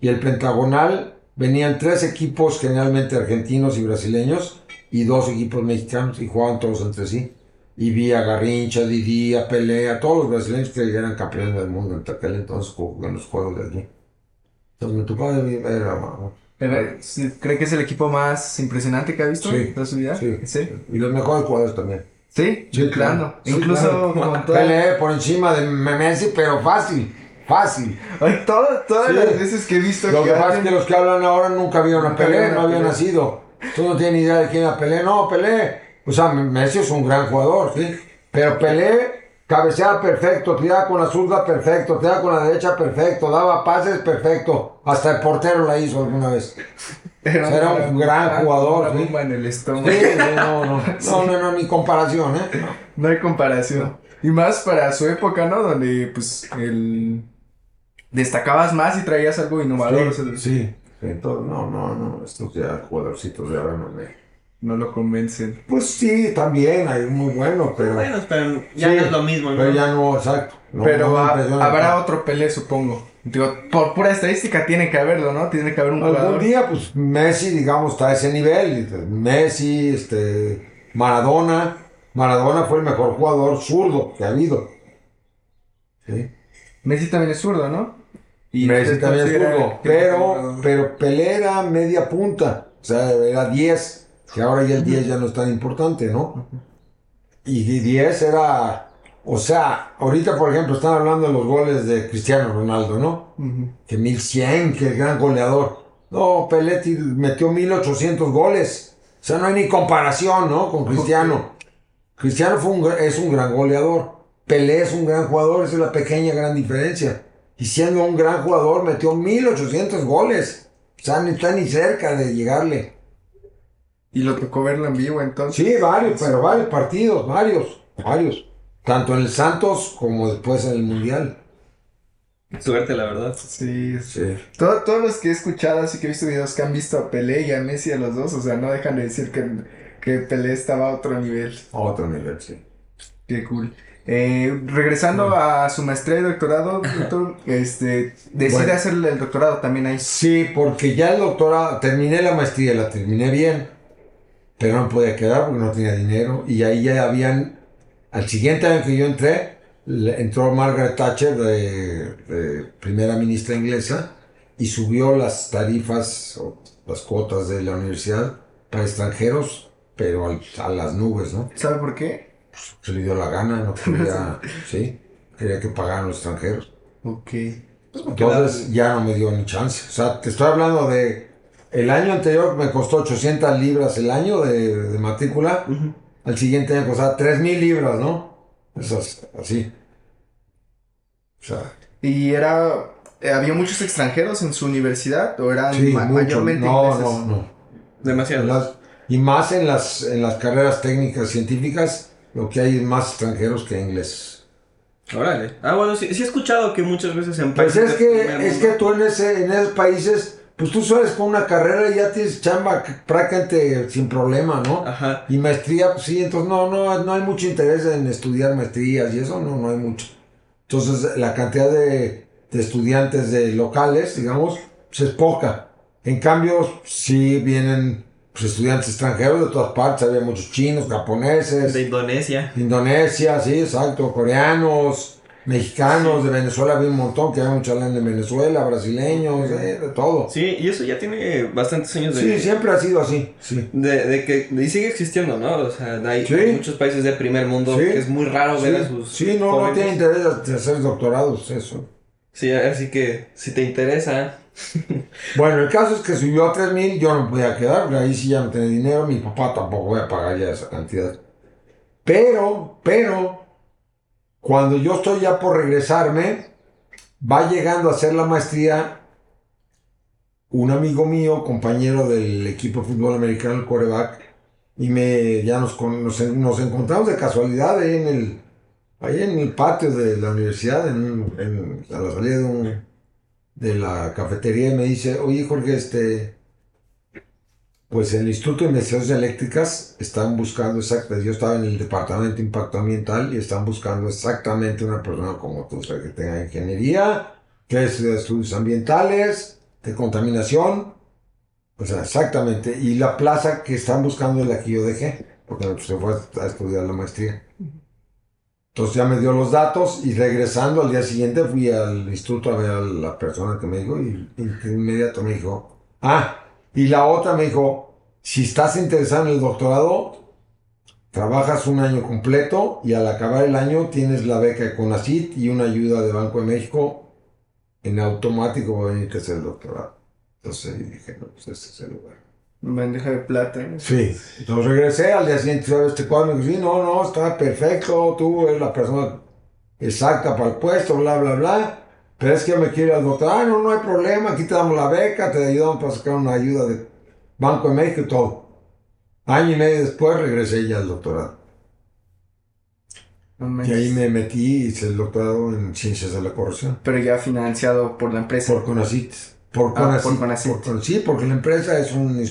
Y el Pentagonal venían tres equipos, generalmente argentinos y brasileños, y dos equipos mexicanos, y jugaban todos entre sí. Y vi a Garrincha, Didi, a Pelé, a todos los brasileños que eran campeones del mundo en aquel entonces en los juegos de allí. Entonces me tocó ver a, Pero, sí, ¿Cree que es el equipo más impresionante que ha visto Sí, de su vida? sí. ¿Sí? Y los mejores jugadores también. Sí, Sí, claro. Sí, Incluso claro. con toda- Pelé por encima de Messi, pero fácil, fácil. Ay, todo- todas las veces que he visto Lo que pasa es que los que hablan ahora nunca vieron a Pelé, no habían nacido. Tú no tienes ni idea de quién era Pelé. No, Pelé. O sea, Messi es un gran jugador, ¿sí? Pero Pelé cabeceaba perfecto, tiraba con la zurda perfecto, tiraba con la derecha perfecto, daba pases perfecto. Hasta el portero la hizo alguna vez. Era, Era un gran jugador, Una sí. en el estómago. Sí, no, no, no, no, no, ni comparación, ¿eh? No hay comparación. Y más para su época, ¿no? Donde, pues, el... Destacabas más y traías algo innovador. o sea, Sí, sí. Entonces, no, no, no, estos ya jugadorcitos de ahora no me... No lo convencen. Pues sí, también, hay muy buenos, pero... Bueno, pero ya Sí, no es lo mismo, ¿no? Pero ya no, exacto. No, Pero no habrá otro Pelé, supongo. Digo, por pura estadística tiene que haberlo, ¿no? Tiene que haber un Algún jugador. día, pues Messi, digamos, está a ese nivel. Messi, este, Maradona. Maradona fue el mejor jugador zurdo que ha habido. ¿Sí? Messi también es zurdo, ¿no? Messi usted también es zurdo. Pero, pero Pelé era media punta. O sea, era 10. Que ahora ya el 10 ya no es tan importante, ¿no? Y 10 era. O sea, ahorita, por ejemplo, están hablando de los goles de Cristiano Ronaldo, ¿no? Ujú. que 1100, que el gran goleador. No, Pelé ti- metió 1800 goles. O sea, no hay ni comparación, ¿no? Con Cristiano. Cristiano fue un, es un gran goleador. Pelé es un gran jugador, esa es la pequeña gran diferencia. Y siendo un gran jugador, metió 1800 goles. O sea, ni está ni cerca de llegarle. Y lo tocó verlo en vivo, entonces. Sí, varios, pero varios partidos, varios, varios. Tanto en el Santos como después en el Mundial. Suerte, la verdad. Sí, sí. Todo- todos los que he escuchado, así que he visto videos que han visto a Pelé y a Messi a los dos, o sea, no dejan de decir que, que Pelé estaba a otro nivel. A otro nivel, sí. Qué cool. Eh, regresando a su maestría y doctorado, doctor, este, decide Bueno. hacerle el doctorado también ahí. Sí, porque ya el doctorado, terminé la maestría, la terminé bien, pero no podía quedar porque no tenía dinero. Y ahí ya habían, al siguiente año que yo entré, entró Margaret Thatcher, de, de primera ministra inglesa, y subió las tarifas o las cuotas de la universidad para extranjeros, pero al- a las nubes, ¿no? ¿Sabe por qué? Se le dio la gana, no quería, sí, quería que pagaran los extranjeros. Ok. Entonces ya no me dio ni chance. O sea, te estoy hablando de. El año anterior me costó 800 libras el año de, de matrícula. Al siguiente año costaba 3000 libras, ¿no? Esas, así. O sea, ¿Y era, eh, había muchos extranjeros en su universidad o eran sí, ma- mucho. mayormente No, ingleses? no, no. En Demasiado. las- y más en las, en las carreras técnicas científicas, lo que hay es más extranjeros que ingleses. Órale. Ah, bueno, sí, sí he escuchado que muchas veces en Pues países es del primer que, es que tú en, ese, en esos países, pues tú sales con una carrera y ya tienes chamba prácticamente sin problema, ¿no? Ajá. Y maestría, pues sí, entonces no, no, no hay mucho interés en estudiar maestrías y eso, no, no hay mucho. Entonces la cantidad de, de estudiantes de locales, digamos, pues es poca. En cambio, sí vienen pues, estudiantes extranjeros de todas partes, había muchos chinos, japoneses, De Indonesia. Indonesia, sí, exacto, coreanos, mexicanos, de Venezuela había un montón, que había mucha lana en Venezuela, brasileños, eh, de todo. Sí, y eso ya tiene bastantes años de... Sí, siempre ha sido así, sí. De, de que y sigue existiendo, ¿no? O sea, hay, Sí. hay muchos países del primer mundo Sí. que es muy raro ver a sus sí, no, no jóvenes. tiene interés de hacer doctorados, eso. Sí, así que si te interesa, Bueno, el caso es que subió a 3000, yo no podía quedar, porque ahí sí ya no tenía dinero, mi papá tampoco voy a pagar ya esa cantidad. Pero, pero, cuando yo estoy ya por regresarme, va llegando a hacer la maestría un amigo mío, compañero del equipo de fútbol americano, el coreback, y me, ya nos, nos, nos encontramos de casualidad ahí en el, ahí en el patio de la universidad, en, un- en- a la salida de un, de la cafetería y me dice, oye Jorge, este, pues el Instituto de Investigaciones Eléctricas están buscando exactamente, yo estaba en el Departamento de Impacto Ambiental y están buscando exactamente una persona como tú, o sea, que tenga ingeniería, que es de estudios ambientales, de contaminación, o sea, exactamente, y la plaza que están buscando es la que yo dejé, porque se fue a estudiar la maestría. Entonces ya me dio los datos y regresando al día siguiente fui al instituto a ver a la persona que me dijo y, y de inmediato me dijo, ah, y la otra me dijo, si estás interesado en el doctorado, trabajas un año completo y al acabar el año tienes la beca de CONACIT y una ayuda de Banco de México, en automático va a venir a hacer el doctorado. Entonces dije, no, pues este es el lugar. Bandeja de plata. Sí, entonces regresé al día siguiente ver este cuadro y me dijo, sí, no, no, está perfecto, tú eres la persona exacta para el puesto, bla, bla, bla. Pero es que yo me quiero ir al doctor, ah, no, no hay problema, aquí te damos la beca, te ayudamos para sacar una ayuda de Banco de México y todo. Año y medio después regresé ya al doctorado. No Y ahí me metí y hice el doctorado en Ciencias de la Corrupción. Pero ya financiado por la empresa. Por CONACIT. Por Ah, CONACIT. por sí, porque la empresa es un,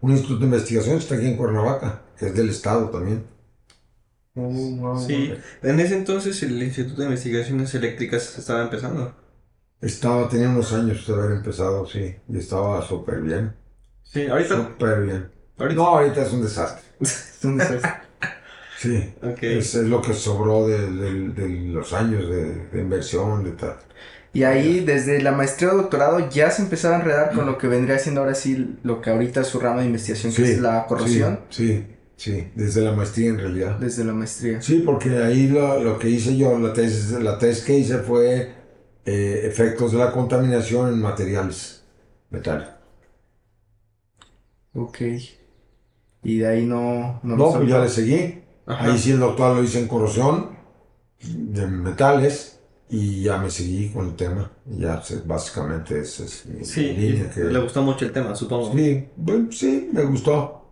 un instituto de investigación, está aquí en Cuernavaca, que es del Estado también. Oh, wow. sí. En ese entonces el Instituto de Investigaciones Eléctricas estaba empezando. Estaba, tenía unos años de haber empezado, sí, y estaba súper bien. Sí, ahorita. Súper bien. ahorita. No, ahorita es un desastre. Es un desastre. Sí. Es, es lo que sobró de, de- de los años de, de inversión, de tal. Y ahí, desde la maestría o doctorado, ya se empezaba a enredar con lo que vendría siendo ahora sí lo que ahorita es su rama de investigación, que es la corrosión, Sí, sí, sí, desde la maestría en realidad. desde la maestría. Sí, porque ahí lo, lo que hice yo, la tesis, la tesis que hice fue eh, efectos de la contaminación en materiales metálicos. Ok. Y de ahí no... No, No, pues ya le seguí. Ajá. Ahí sí el doctor lo hice en corrosión de metales y ya me seguí con el tema. Ya pues, básicamente esa es mi Sí, línea que... le gustó mucho el tema, supongo. Sí, bueno, sí, me gustó.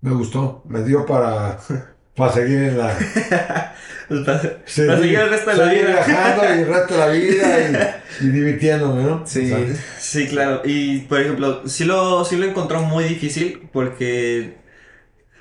Me gustó. Me dio para, para seguir en la... Para, para seguir el resto de la vida. viajando y el resto de la vida y, y divirtiéndome, ¿no? Sí. Sí, claro. Y por ejemplo, sí lo, sí lo encontró muy difícil porque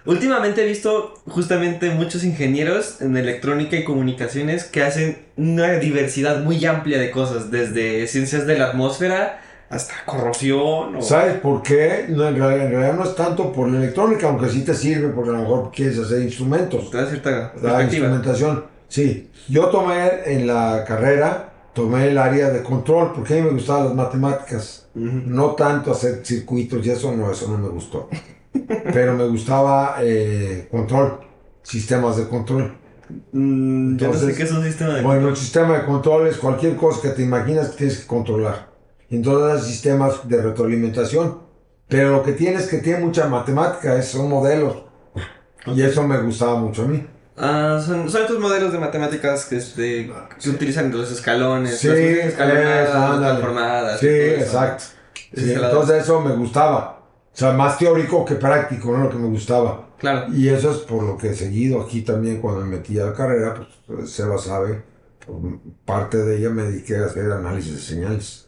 últimamente he visto justamente muchos ingenieros en electrónica y comunicaciones que hacen una diversidad muy amplia de cosas, desde ciencias de la atmósfera hasta corrosión. O... ¿Sabes por qué? No, en, realidad, no es tanto por la electrónica, aunque sí te sirve porque a lo mejor quieres hacer instrumentos. Te da cierta La instrumentación. Sí, yo tomé en la carrera, tomé el área de control, porque a mí me gustaban las matemáticas. No tanto hacer circuitos y eso no, eso no me gustó. Pero me gustaba eh, control, sistemas de control. Mm, yo no sé Entonces, qué es un sistema de Bueno, el sistema de control es cualquier cosa que te imaginas que tienes que controlar. Entonces hay sistemas de retroalimentación. Pero lo que tiene es que tiene mucha matemática, es- son modelos. Y eso me gustaba mucho a mí. Ah, son, son estos modelos de matemáticas que, este, que utilizan los escalones, Sí, las escalonadas, ándale. transformadas. Sí, exacto. Sí, entonces eso me gustaba. O sea, más teórico que práctico, ¿no? Lo que me gustaba. Claro. Y eso es por lo que he seguido aquí también cuando me metí a la carrera, pues Seba sabe, por parte de ella me dediqué a hacer análisis de señales.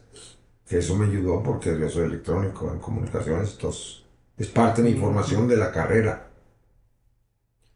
Que eso me ayudó porque yo soy electrónico en comunicaciones, entonces es parte de mi formación de la carrera.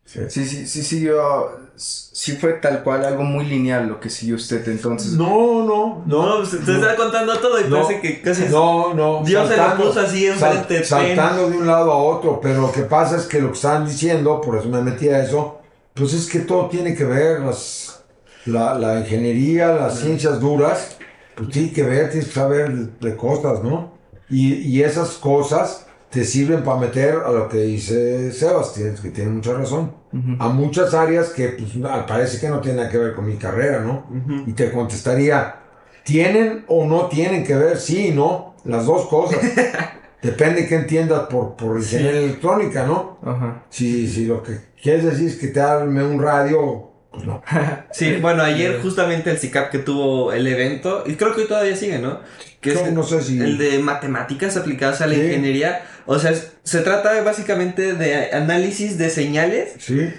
Sí, sí, sí, sí, yo, sí fue tal cual algo muy lineal lo que siguió usted entonces. No, no, No, usted está contando todo y No. parece que casi No, no. Dios se lo puso así enfrente sal-. Saltando de un lado a otro, pero lo que pasa es que lo que están diciendo, por eso me metí a eso, pues es que todo tiene que ver, las, la, la ingeniería, las ciencias duras, pues tiene que ver, tienes que saber de, cosas, ¿no? Y, y esas cosas te sirven para meter a lo que dice Sebas, tienes- que tiene mucha razón, a muchas áreas que pues, no, parece que no tienen nada que ver con mi carrera, ¿no? Y te contestaría, ¿tienen o no tienen que ver? Sí, no, las dos cosas. Depende que entiendas por, por ingeniería electrónica, ¿no? Ajá. Si, si lo que quieres decir es que te arme un radio, pues no. Sí, bueno, ayer justamente el CICAP que tuvo el evento, y creo que hoy todavía sigue, ¿no? Que es No, no sé si- el de matemáticas aplicadas a la Sí. ingeniería. O sea, se trata básicamente de análisis de señales, Sí.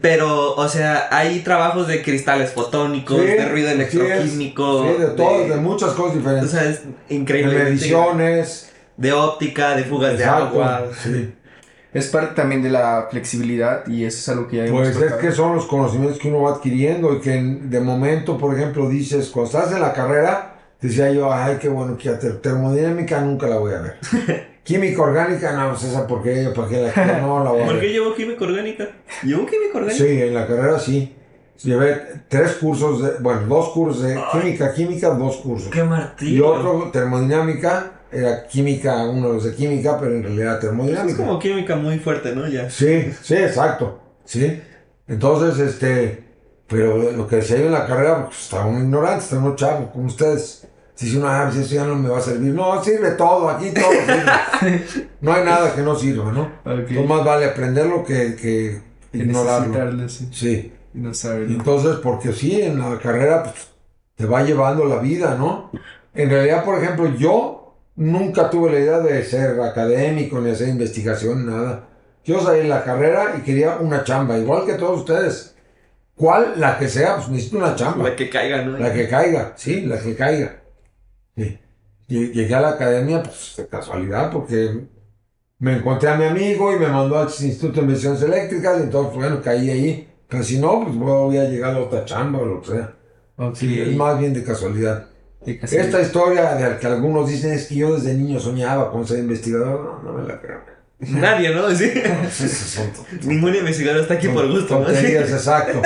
pero, o sea, hay trabajos de cristales fotónicos, Sí, de ruido es. electroquímico. Sí, de todo, de, muchas cosas O diferentes. sea, es de increíble. mediciones. De óptica, de fugas de agua. sí. Es parte también de la flexibilidad y eso es algo que ya hemos Pues es tocado. que son los conocimientos que uno va adquiriendo y que de momento, por ejemplo, dices, cuando estás en la carrera, decía yo, ay, qué bueno que termodinámica nunca la voy a ver. Química orgánica, no, pues esa porque ¿para qué la quiero? No la voy a ¿Por ver. qué llevo química orgánica? ¿Llevo química orgánica? Sí, en la carrera sí. Llevé tres cursos, de, bueno, dos cursos de química, química, dos cursos. ¡Qué Y martillo! otro, termodinámica, era química, uno de los de química, pero en realidad Es termodinámica. como química muy fuerte, ¿no? Ya. Sí, sí, exacto. Sí. Entonces, este, pero lo que decía yo en la carrera, pues estaba un ignorante, estaba un chavo, como ustedes. Si dice uno, ah, pues eso ya no me va a servir. No, sirve todo, aquí todo sirve. no hay nada que no sirva, ¿no? Ok. Entonces, más vale aprenderlo que, que ignorarlo. sí. Sí. Y no saberlo. entonces, porque sí, en la carrera pues, te va llevando la vida, ¿no? En realidad, por ejemplo, yo nunca tuve la idea de ser académico, ni hacer investigación, nada. Yo salí en la carrera y quería una chamba, igual que todos ustedes. ¿Cuál? La que sea, pues necesito una chamba. La que caiga, ¿no? La que caiga, sí, la que caiga. Sí. Llegué a la academia, pues de casualidad, porque me encontré a mi amigo y me mandó al Instituto de Investigaciones Eléctricas, y entonces, bueno, caí ahí. Pero si no, pues voy a llegar a otra chamba o lo que sea. Sí, es más bien de casualidad. Esta historia de la que algunos dicen es que yo desde niño soñaba con ser investigador, no, no me la creo. Nadie, ¿no? Sí. Pues son Ningún investigador está aquí son por gusto, ¿no? Tonterías, exacto.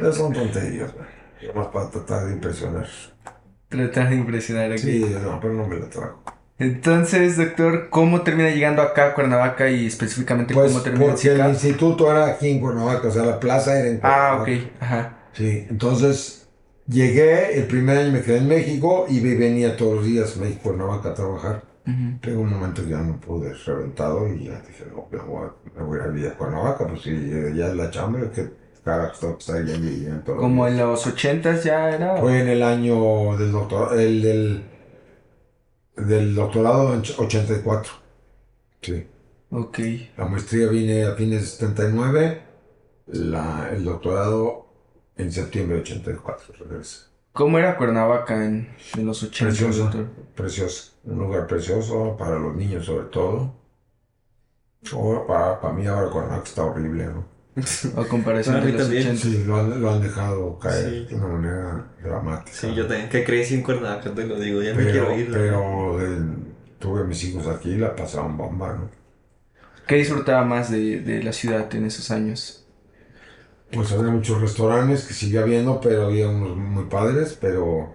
Esas son tonterías, güey. Nomás para tratar de impresionar. Tratar de impresionar aquí. Sí, no, pero no me la trago. Entonces, doctor, ¿cómo termina llegando acá a Cuernavaca y específicamente Pues cómo termina porque el CICAP? instituto era aquí en Cuernavaca, o sea, la plaza era en Ah, Cuernavaca. ok, ajá. Sí, entonces llegué, el primer año me quedé en México y venía todos los días a México, Cuernavaca a trabajar. Ujú. Pero un momento ya no pude, reventado y ya dije, no, me voy a, me voy a vivir a Cuernavaca, pues sí, ya es la chamba, que carajo allá viviendo todos los Como en los ochentas ya era. Fue en el año del doctor, el del, del doctorado en 84. Sí. Ok. La maestría viene a fines de 79, la, el doctorado en septiembre de 84, regresa. ¿Cómo era Cuernavaca en, en los ochentas, Precioso, doctor? precioso. Un lugar precioso para los niños sobre todo. O para, para mí ahora Cuernavaca está horrible, ¿no? A comparación Para de los también. ochentas. Sí, lo han, lo han dejado caer Sí. de una manera dramática. Sí, yo también, que crecí en Cuernavaca, te lo digo, ya me Pero, quiero ir. la pero eh, tuve mis hijos aquí y la pasaron bomba, ¿no? ¿Qué disfrutaba más de, de la ciudad en esos años? Pues había muchos restaurantes que sigue habiendo, pero había unos muy padres, pero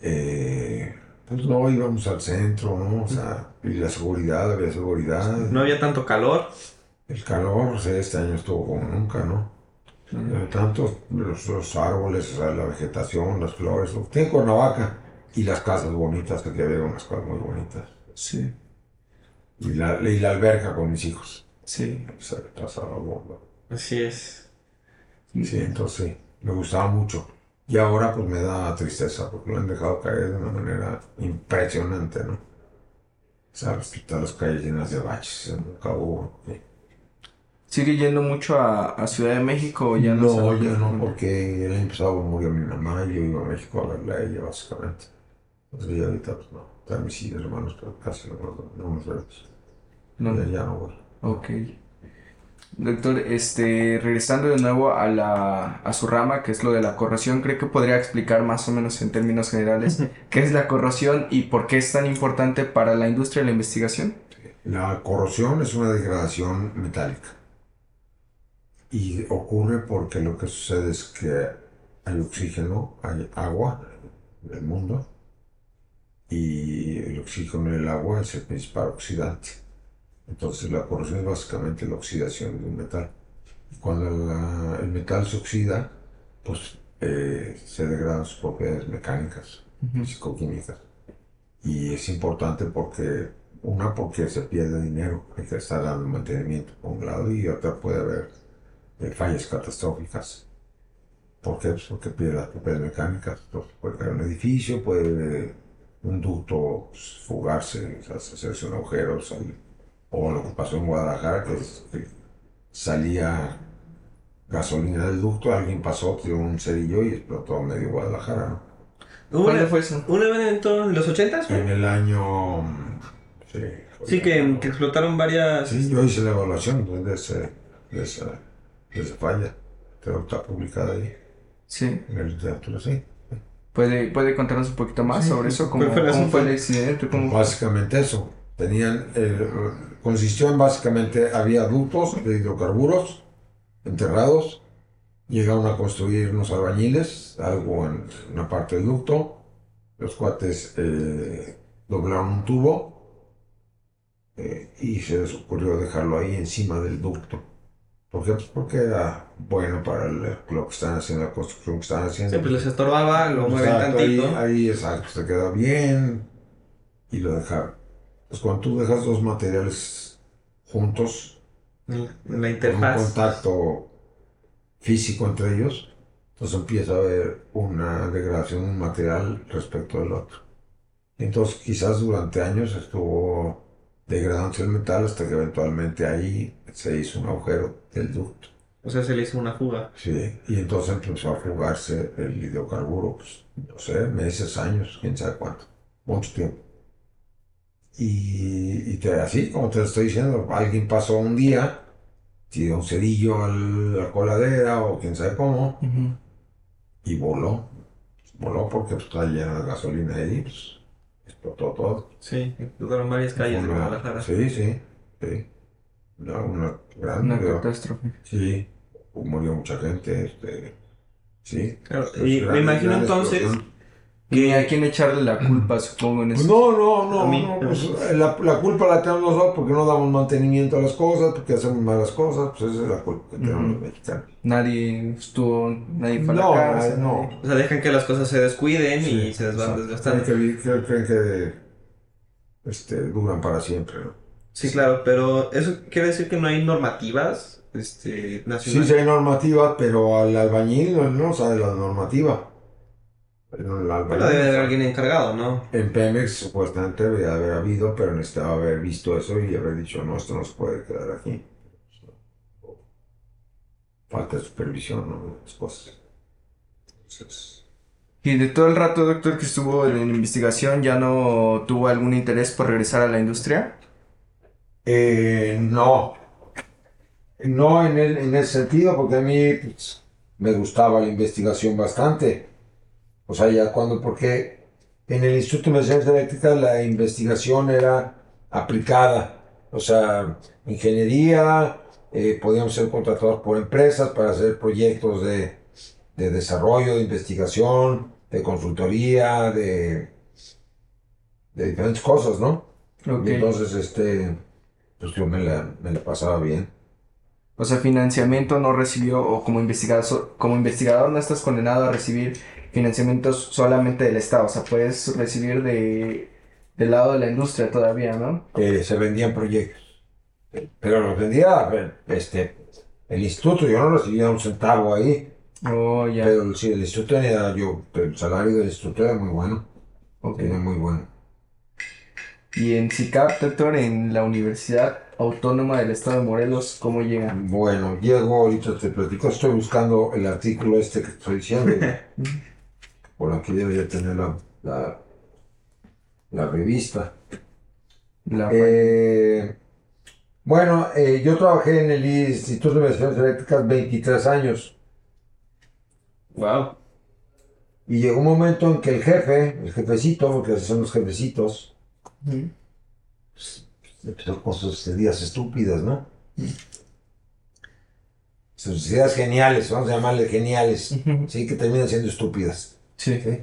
eh, pues no íbamos al centro, ¿no? O sea, y la seguridad, había seguridad. No había tanto calor. El calor, o sea, este año estuvo como nunca, ¿no? Eh, Tantos los, los árboles, o sea, la vegetación, las flores, lo que tiene Cuernavaca y las casas bonitas, que aquí había unas casas muy bonitas. Sí, Y la, y la alberca con mis hijos. sí. Se pasaba bomba. Así es. Sí, entonces sí, me gustaba mucho. Y ahora pues me da tristeza porque lo han dejado caer de una manera impresionante, ¿no? Sabes, todas las calles llenas de baches, nunca hubo. sí. ¿Sigue yendo mucho a, a Ciudad de México o ya no? No, ya no, porque el año pasado murió mi mamá y yo iba a México a verla a ella, básicamente. Entonces ya ahorita, pues no. Están mis hijos, hermanos, pero casi no, no, no. No. Ya, ya no voy. Ok. Doctor, este, regresando de nuevo a la, a su rama, que es lo de la corrosión, ¿cree que podría explicar más o menos en términos generales qué es la corrosión y por qué es tan importante para la industria de la investigación? La corrosión es una degradación metálica. Y ocurre porque lo que sucede es que hay oxígeno, hay agua en el mundo, y el oxígeno en el agua es el principal oxidante. Entonces la corrosión es básicamente la oxidación de un metal. Cuando la- el metal se oxida, pues eh, se degradan sus propiedades mecánicas, físico-químicas. Y es importante porque, una, porque se pierde dinero, hay que estar dando mantenimiento por un lado, y otra puede haber eh, fallas catastróficas. ¿Por qué? Pues porque pierde las propiedades mecánicas. Entonces, puede caer un edificio, puede un ducto pues, fugarse, hacerse un agujero, salir. O lo que pasó en Guadalajara, que, es- que salía gasolina del ducto, alguien pasó, tiró un cerillo y explotó medio Guadalajara. ¿Cuándo fue eso? un evento en los 80s, En el año... Sí, Sí, que, que explotaron varias. Sí, yo hice la evaluación de, ese, de, esa, de esa falla. Pero está publicada ahí Sí. en la literatura, sí. ¿Puede, puede contarnos un poquito más Sí, sobre eso? ¿Cómo, ¿Cuál fue el cómo fue el accidente? ¿Cómo- Básicamente eso. Tenían, eh, consistió en básicamente, había ductos de hidrocarburos enterrados. Llegaron a construir unos albañiles, algo en una parte del ducto. Los cuates eh, doblaron un tubo eh, y se les ocurrió dejarlo ahí encima del ducto. ¿Por qué? Pues porque era bueno para el- lo que están haciendo, la construcción que están haciendo. Sí, pues les estorbaba, lo mueven tantito. Ahí, ahí, exacto, se queda bien y lo dejaron. Pues cuando tú dejas dos materiales juntos, En la con un interfaz. contacto físico entre ellos, entonces empieza a haber una degradación de un material respecto del otro. Entonces quizás durante años estuvo degradándose el metal hasta que eventualmente ahí se hizo un agujero del ducto. O sea, se le hizo una fuga. Sí, y entonces empezó a fugarse el hidrocarburo, pues, no sé, meses, años, quién sabe cuánto, mucho tiempo. Y, y te- así, como te lo estoy diciendo, alguien pasó un día, tiró un cerillo a la coladera o quién sabe cómo, Ujú. y voló. Voló porque pues, está llena de gasolina ahí, pues, explotó todo. Sí, explotaron varias calles de Una- Guadalajara. Sí, sí, sí. Una, una gran... Una catástrofe. Sí, murió mucha gente, este, sí. Claro, y me imagino entonces explosión. Y a quién echarle la culpa, supongo, en Pues eso. no, no, no, A mí. no, pues, la, la culpa la tenemos nosotros porque no damos mantenimiento a las cosas, porque hacemos malas cosas, pues esa es la culpa que tenemos los mexicanos. Nadie estuvo, nadie fue a No, la cárcel. no. nadie- O sea, dejan que las cosas se descuiden Sí, y se desvan exacto. desgastando. Creen que, creen- que este, duran para siempre, ¿no? Sí, claro, pero eso quiere decir que no hay normativas este, Sí, nacionales. sí hay normativa, pero al albañil no, no sabe la normativa. Debe de haber alguien encargado, ¿no? En Pemex supuestamente debía haber habido, pero necesitaba haber visto eso y haber dicho, no, esto no se puede quedar aquí. Falta de supervisión, ¿no? Las cosas. Entonces, Y de todo el rato, doctor, que estuvo en investigación, ¿ya no tuvo algún interés por regresar a la industria? eh, no. No en, el, en ese sentido, porque a mí pues, me gustaba la investigación bastante. O sea, ya cuando, porque en el Instituto de Ciencia Eléctrica la investigación era aplicada. O sea, ingeniería, eh, podíamos ser contratados por empresas para hacer proyectos de, de desarrollo, de investigación, de consultoría, de, de diferentes cosas, ¿no? Y entonces, este, pues yo me la, me la pasaba bien. O sea, financiamiento no recibió, o como investigador, como investigador no estás condenado a recibir financiamientos solamente del Estado. O sea, puedes recibir de, del lado de la industria todavía, ¿no? Eh, se vendían proyectos. Pero los vendía este, el instituto, yo no recibía un centavo ahí. Oh, ya. Pero sí, el instituto tenía, yo, el salario del instituto era muy bueno. Ok. Era muy bueno. Y en CICAP, doctor, en la Universidad Autónoma del Estado de Morelos, ¿cómo llega? Bueno, llego, ahorita te platico, estoy buscando el artículo este que estoy diciendo. por aquí debería tener la, la, la revista. La Eh, bueno, eh, yo trabajé en el Instituto de Investigaciones Eléctricas 23 años Wow. y llegó un momento en que el jefe, el jefecito, porque así son los jefecitos, Ujú. empezó con sus ideas estúpidas, ¿no? Sus ideas geniales, vamos a llamarle geniales, sí, que terminan siendo estúpidas. Sí. ¿sí?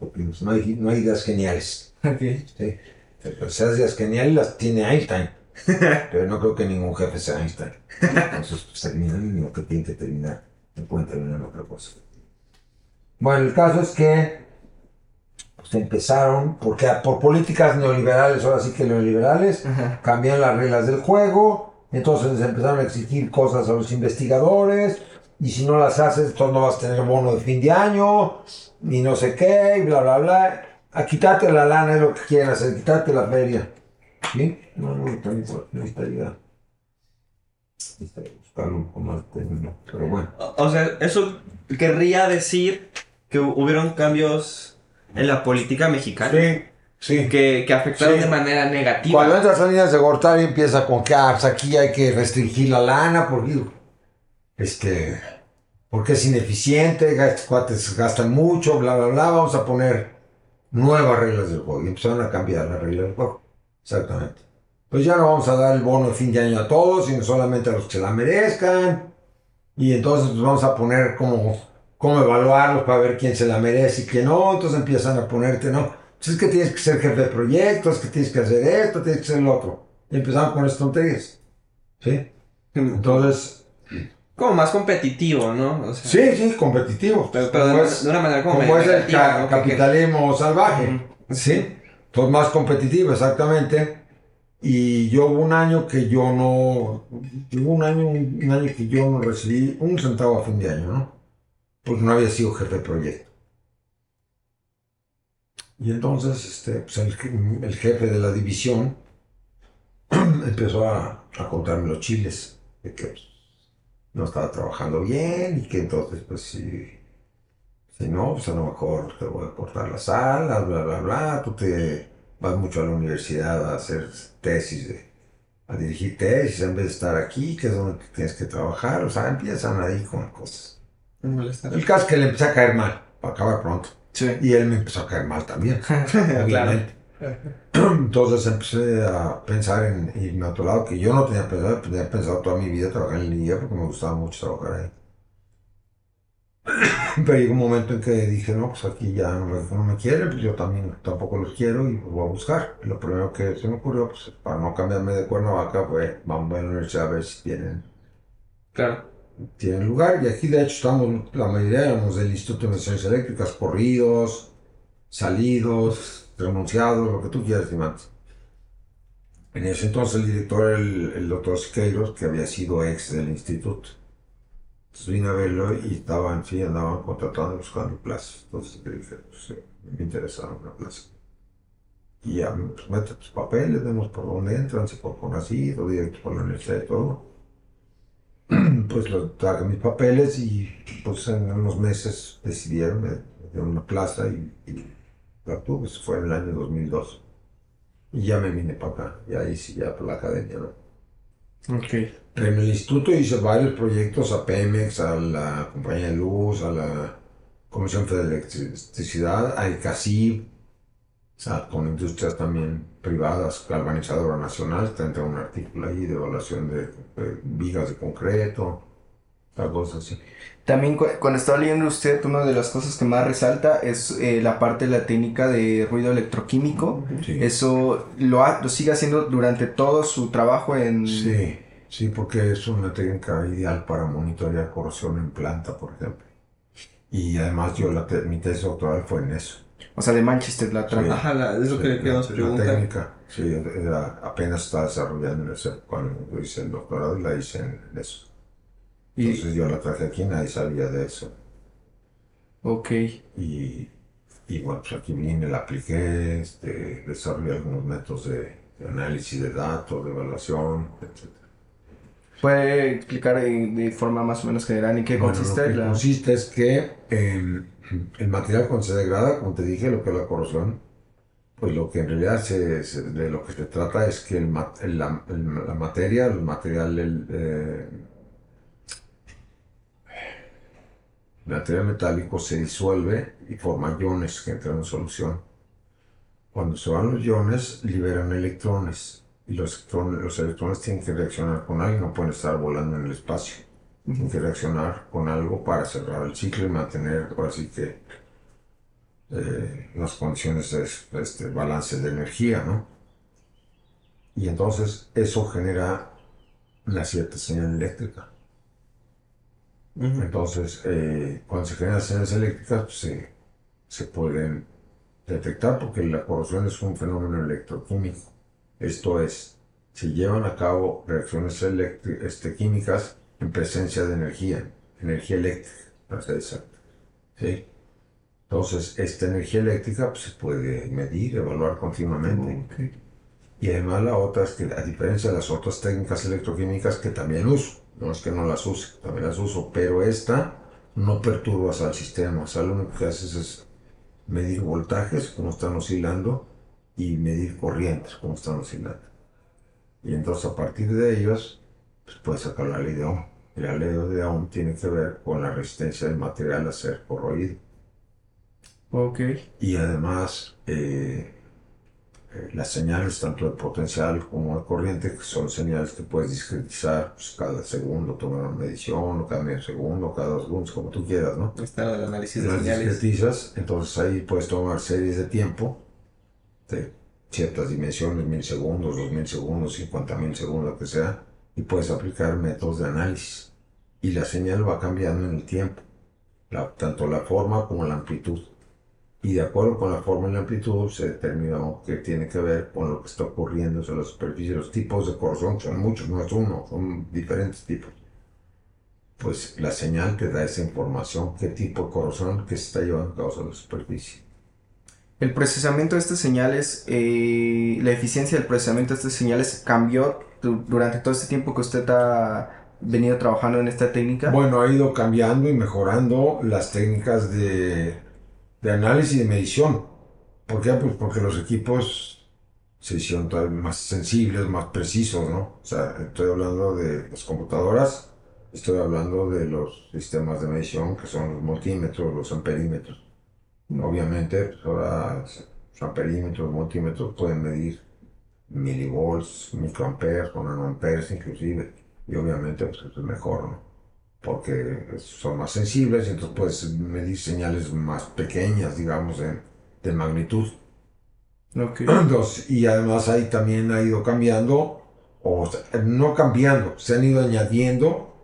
Porque pues, no, hay, no hay ideas geniales. Ok. ¿sí? Pero esas ideas geniales las tiene Einstein. Pero no creo que ningún jefe sea Einstein. Entonces, pues terminan lo que tienen que terminar. No pueden terminar otra cosa. Bueno, el caso es que pues, empezaron, porque por políticas neoliberales, ahora sí que neoliberales, Ajá. cambian las reglas del juego, entonces empezaron a exigir cosas a los investigadores, y si no las haces, entonces no vas a tener bono de fin de año, y no sé qué, y bla, bla, bla. A quitarte la lana es lo que quieren hacer, quitarte la feria. ¿Sí? No, no, también necesitaría, necesitaría buscarlo un poco más término, pero bueno. O sea, eso querría decir que hu- hubieron cambios en la política mexicana Sí, sí. que, que afectaron Sí. de manera negativa. Cuando entras a líneas de Gortari empieza con que ah, pues aquí hay que restringir la lana porque este porque es ineficiente, estos cuates gastan mucho, bla bla bla, vamos a poner nuevas reglas del juego. Y empezaron a cambiar las reglas del juego. Exactamente. Pues ya no vamos a dar el bono de fin de año a todos, sino solamente a los que se la merezcan. Y entonces pues, vamos a poner cómo, cómo evaluarlos para ver quién se la merece y quién no. Entonces empiezan a ponerte, ¿no? Pues es que tienes que ser jefe de proyectos, que tienes que hacer esto, tienes que hacer lo otro. Y empezaron con estas tonterías. ¿Sí? Entonces, Como más competitivo, ¿no? O sea, sí, sí, competitivos. Pero, pero de, una- es- de una manera como, como es el capitalismo salvaje. ¿Sí? Entonces, más competitivo, exactamente. Y yo hubo un año que yo no. Hubo un año, un año que yo no recibí un centavo a fin de año, ¿no? Porque no había sido jefe de proyecto. Y entonces, este, pues el, el jefe de la división empezó a, a contarme los chiles. De que pues, no estaba trabajando bien y que entonces, pues, si, si no, pues a lo mejor te voy a cortar las alas, bla, bla, bla. Tú te vas mucho a la universidad a hacer tesis, de- a dirigir tesis en vez de estar aquí, que es donde tienes que trabajar. O sea, empiezan ahí con cosas. El caso es que le empecé a caer mal, para acabar pronto. Sí. Y él me empezó a caer mal también, Claro. Entonces empecé a pensar en irme a otro lado, que yo no tenía pensado, tenía pensado toda mi vida trabajar en línea porque me gustaba mucho trabajar ahí. Pero llegó un momento en que dije, no, pues aquí ya no me, no me quieren, pues yo también tampoco los quiero y pues voy a buscar. Lo primero que se me ocurrió, pues para no cambiarme de Cuernavaca, fue vamos a la universidad a ver si tienen, Claro. tienen lugar. Y aquí de hecho estamos, la mayoría éramos del Instituto de Investigaciones Eléctricas, corridos, salidos, renunciados, lo que tú quieras, Dimantes. En ese entonces el director era el, el doctor Siqueiros, que había sido ex del instituto. Entonces vine a verlo y estaban, sí, andaban contratando, buscando plazas. Entonces le dije, pues, sí, me interesaba una plaza. Y ya, pues mete tus papeles, vemos por dónde entran, si por conocido, directo por la universidad y todo. Pues traje mis papeles y pues en unos meses decidieron, me, me dieron una plaza y, y la tuve, eso fue en el año 2002. Y ya me vine para acá, y ahí sí, ya por la academia, ¿no? Ok. En el instituto hice varios proyectos a Pemex, a la Compañía de Luz, a la Comisión Federal de Electricidad, a ICACIB, o sea, con industrias también privadas, Galvanizadora Nacional, tendrá un artículo ahí de evaluación de, de vigas de concreto, algo así. También cu- cuando estaba leyendo usted, una de las cosas que más resalta es eh, la parte de la técnica de ruido electroquímico. Sí. Eso lo, ha- lo sigue haciendo durante todo su trabajo en... Sí, sí, porque es una técnica ideal para monitorear corrosión en planta, por ejemplo. Y además yo la te- mi tesis doctoral fue en eso. O sea, de Manchester la trama. Ajá, la- es lo Sí, que la- queríamos la preguntar. técnica, sí, era- apenas estaba desarrollando en ese, cuando hice el doctorado y la hice en eso. Y, Entonces yo la traje aquí, nadie sabía de eso. ok. Y y bueno, pues aquí vine, la apliqué, este, desarrollé algunos métodos de, de análisis de datos, de evaluación, etc. ¿Puede explicar de, forma más o menos general en qué Bueno, consiste lo que la... consiste es que eh, el material cuando se degrada, como te dije, lo que es la corrosión, pues lo que en realidad se, se- de lo que se trata es que el, la, la materia, el material, el, eh, el material metálico se disuelve y forma iones que entran en solución. Cuando se van los iones, liberan electrones. Y los electrones, tienen que reaccionar con algo, no pueden estar volando en el espacio. Tienen que reaccionar con algo para cerrar el ciclo y mantener, ahora sí que, eh, las condiciones de este balance de energía, ¿no? Y entonces eso genera una cierta señal eléctrica. Entonces, eh, cuando se generan señales eléctricas, pues, se, se pueden detectar porque la corrosión es un fenómeno electroquímico. Esto es, se llevan a cabo reacciones este, químicas en presencia de energía, energía eléctrica, para ser exacto. ¿sí? Entonces, esta energía eléctrica pues, se puede medir, evaluar continuamente. Y además la otra es que, a diferencia de las otras técnicas electroquímicas que también uso, no es que no las use, también las uso, pero esta no perturbas al sistema, o sea, lo único que haces es medir voltajes, cómo están oscilando, y medir corrientes, cómo están oscilando. Y entonces a partir de ellos, pues puedes sacar la ley de Ohm. Y la ley de Ohm tiene que ver con la resistencia del material a ser corroído. Ok. Y además, eh, eh, las señales tanto de potencial como de corriente, que son señales que puedes discretizar pues, cada segundo, tomar una medición, o cada medio segundo, cada dos segundos, como tú quieras, ¿no? Está el análisis de Las señales. discretizas, entonces ahí puedes tomar series de tiempo de ciertas dimensiones, mil segundos, dos mil segundos, cincuenta mil segundos, lo que sea, y puedes aplicar métodos de análisis. Y la señal va cambiando en el tiempo, la- tanto la forma como la amplitud. Y de acuerdo con la forma y la amplitud se determinó que tiene que ver con lo que está ocurriendo sobre la superficie. Los tipos de corrosión son muchos, no es uno, son diferentes tipos. Pues la señal te da esa información, qué tipo de corrosión que se está llevando a cabo sobre la superficie. El procesamiento de estas señales, eh, la eficiencia del procesamiento de estas señales cambió du- durante todo este tiempo que usted ha venido trabajando en esta técnica. Bueno, ha ido cambiando y mejorando las técnicas de, de análisis y de medición. ¿Por qué? Pues porque los equipos se hicieron más sensibles, más precisos, ¿no? O sea, estoy hablando de las computadoras, estoy hablando de los sistemas de medición que son los multímetros, los amperímetros. Obviamente, pues ahora los amperímetros, multímetros pueden medir milivolts, microamperes o nanoamperes inclusive. Y obviamente, pues es mejor, ¿no? Porque son más sensibles y entonces puedes medir señales más pequeñas, digamos, de, de magnitud. Ok. Entonces, y además ahí también ha ido cambiando, o no cambiando, se han ido añadiendo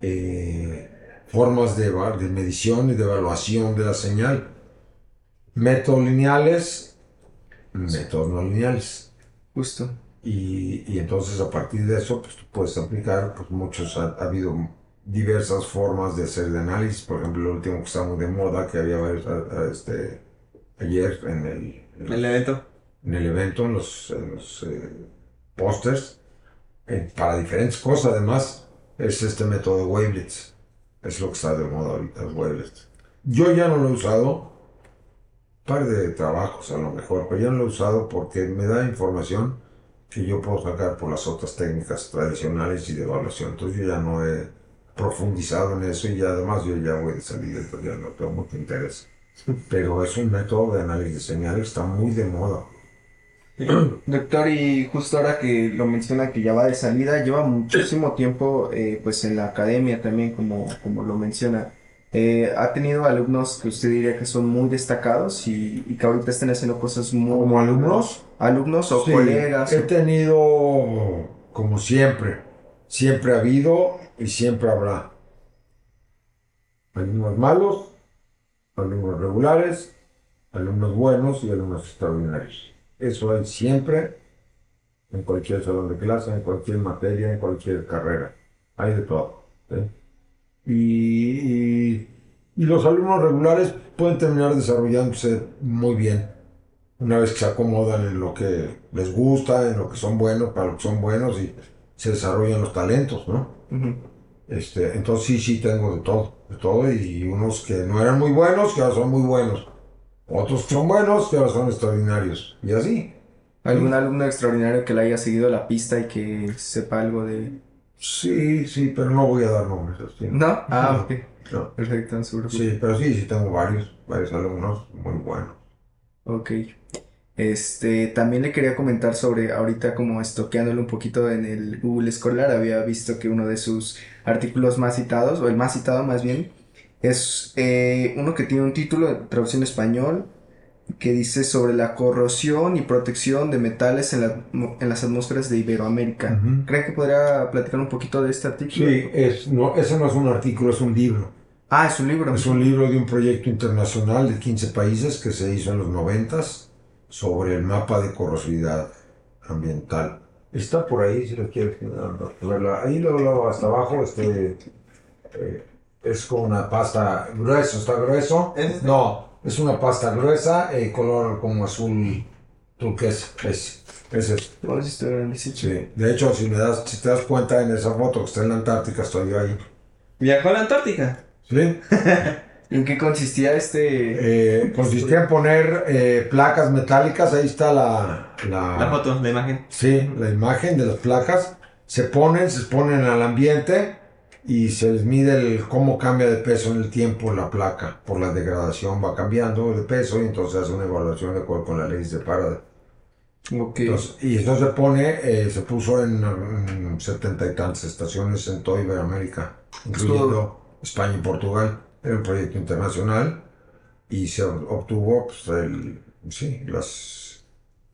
eh, formas de, de medición y de evaluación de la señal. Métodos lineales, métodos no lineales. Justo. Y, y entonces a partir de eso, pues tú puedes aplicar, pues muchos, ha, ha habido diversas formas de hacer de análisis. Por ejemplo, lo último que está muy de moda, que había varios, a- a- este, ayer en el, en El evento. en el evento, en los, en los, eh, pósters, eh, para diferentes cosas además, es este método de wavelets. Es lo que está de moda ahorita, los wavelets. Yo ya no lo he usado, par de trabajos a lo mejor, pero ya no lo he usado porque me da información que yo puedo sacar por las otras técnicas tradicionales y de evaluación. Entonces yo ya no he profundizado en eso y además yo ya voy de salida, entonces ya no tengo mucho interés. Pero es un método de análisis de señales, está muy de moda. Doctor, y justo ahora que lo menciona que ya va de salida, lleva muchísimo tiempo eh, pues en la academia también, como, como lo menciona. Eh, ha tenido alumnos que usted diría que son muy destacados y, y que ahorita están haciendo cosas muy... ¿Como alumnos? Alumnos o Sí, colegas. He tenido, como siempre, siempre ha habido y siempre habrá. Alumnos malos, alumnos regulares, alumnos buenos y alumnos extraordinarios. Eso hay siempre en cualquier salón de clase, en cualquier materia, en cualquier carrera. Hay de todo. Y, y los alumnos regulares pueden terminar desarrollándose muy bien. Una vez que se acomodan en lo que les gusta, en lo que son buenos, para lo que son buenos y se desarrollan los talentos, ¿no? Este, entonces sí, sí tengo de todo, de todo y unos que no eran muy buenos, que ahora son muy buenos. Otros que son buenos, que ahora son extraordinarios. Y así. ¿Algún alumno extraordinario que le haya seguido la pista y que sepa algo de...? Sí, sí, pero no voy a dar nombres. así. ¿No? Ah, ok. No. Perfecto, preocupe. Sí, pero sí, sí tengo varios, varios alumnos muy buenos. Ok. Este, también le quería comentar sobre, ahorita como estoqueándolo un poquito en el Google Scholar, había visto que uno de sus artículos más citados, o el más citado más bien, es eh, uno que tiene un título de traducción español que dice sobre la corrosión y protección de metales en, la- en las atmósferas de Iberoamérica. Ujú. ¿Cree que podría platicar un poquito de este artículo? Sí, es, no, ese no es un artículo, es un libro. Ah, es un libro. Es un libro de un proyecto internacional de 15 países que se hizo en los 90 sobre el mapa de corrosividad ambiental. Está por ahí, si lo quieres. Ahí luego, luego hasta abajo, este, eh, es con una pasta grueso, ¿está grueso? ¿Es este? No, es una pasta gruesa, eh, color como azul turquesa. Es, es. Está grandísimo. Sí. De hecho, si, me das, si te das cuenta en esa foto que está en la Antártica, estoy yo ahí. ¿Viajó a la Antártica? ¿Sí? ¿En qué consistía este...? Eh, consistía en poner eh, placas metálicas, ahí está la, la, La foto, la imagen. sí, la imagen de las placas, se ponen, se exponen al ambiente y se les mide el, cómo cambia de peso en el tiempo la placa, por la degradación va cambiando de peso y entonces hace una evaluación de acuerdo con la ley de Faraday. Ok. Entonces, y esto se pone, eh, se puso en, en setenta y tantas estaciones en toda Iberoamérica, incluyendo España y Portugal. Era un proyecto internacional y se obtuvo pues, el- sí, las,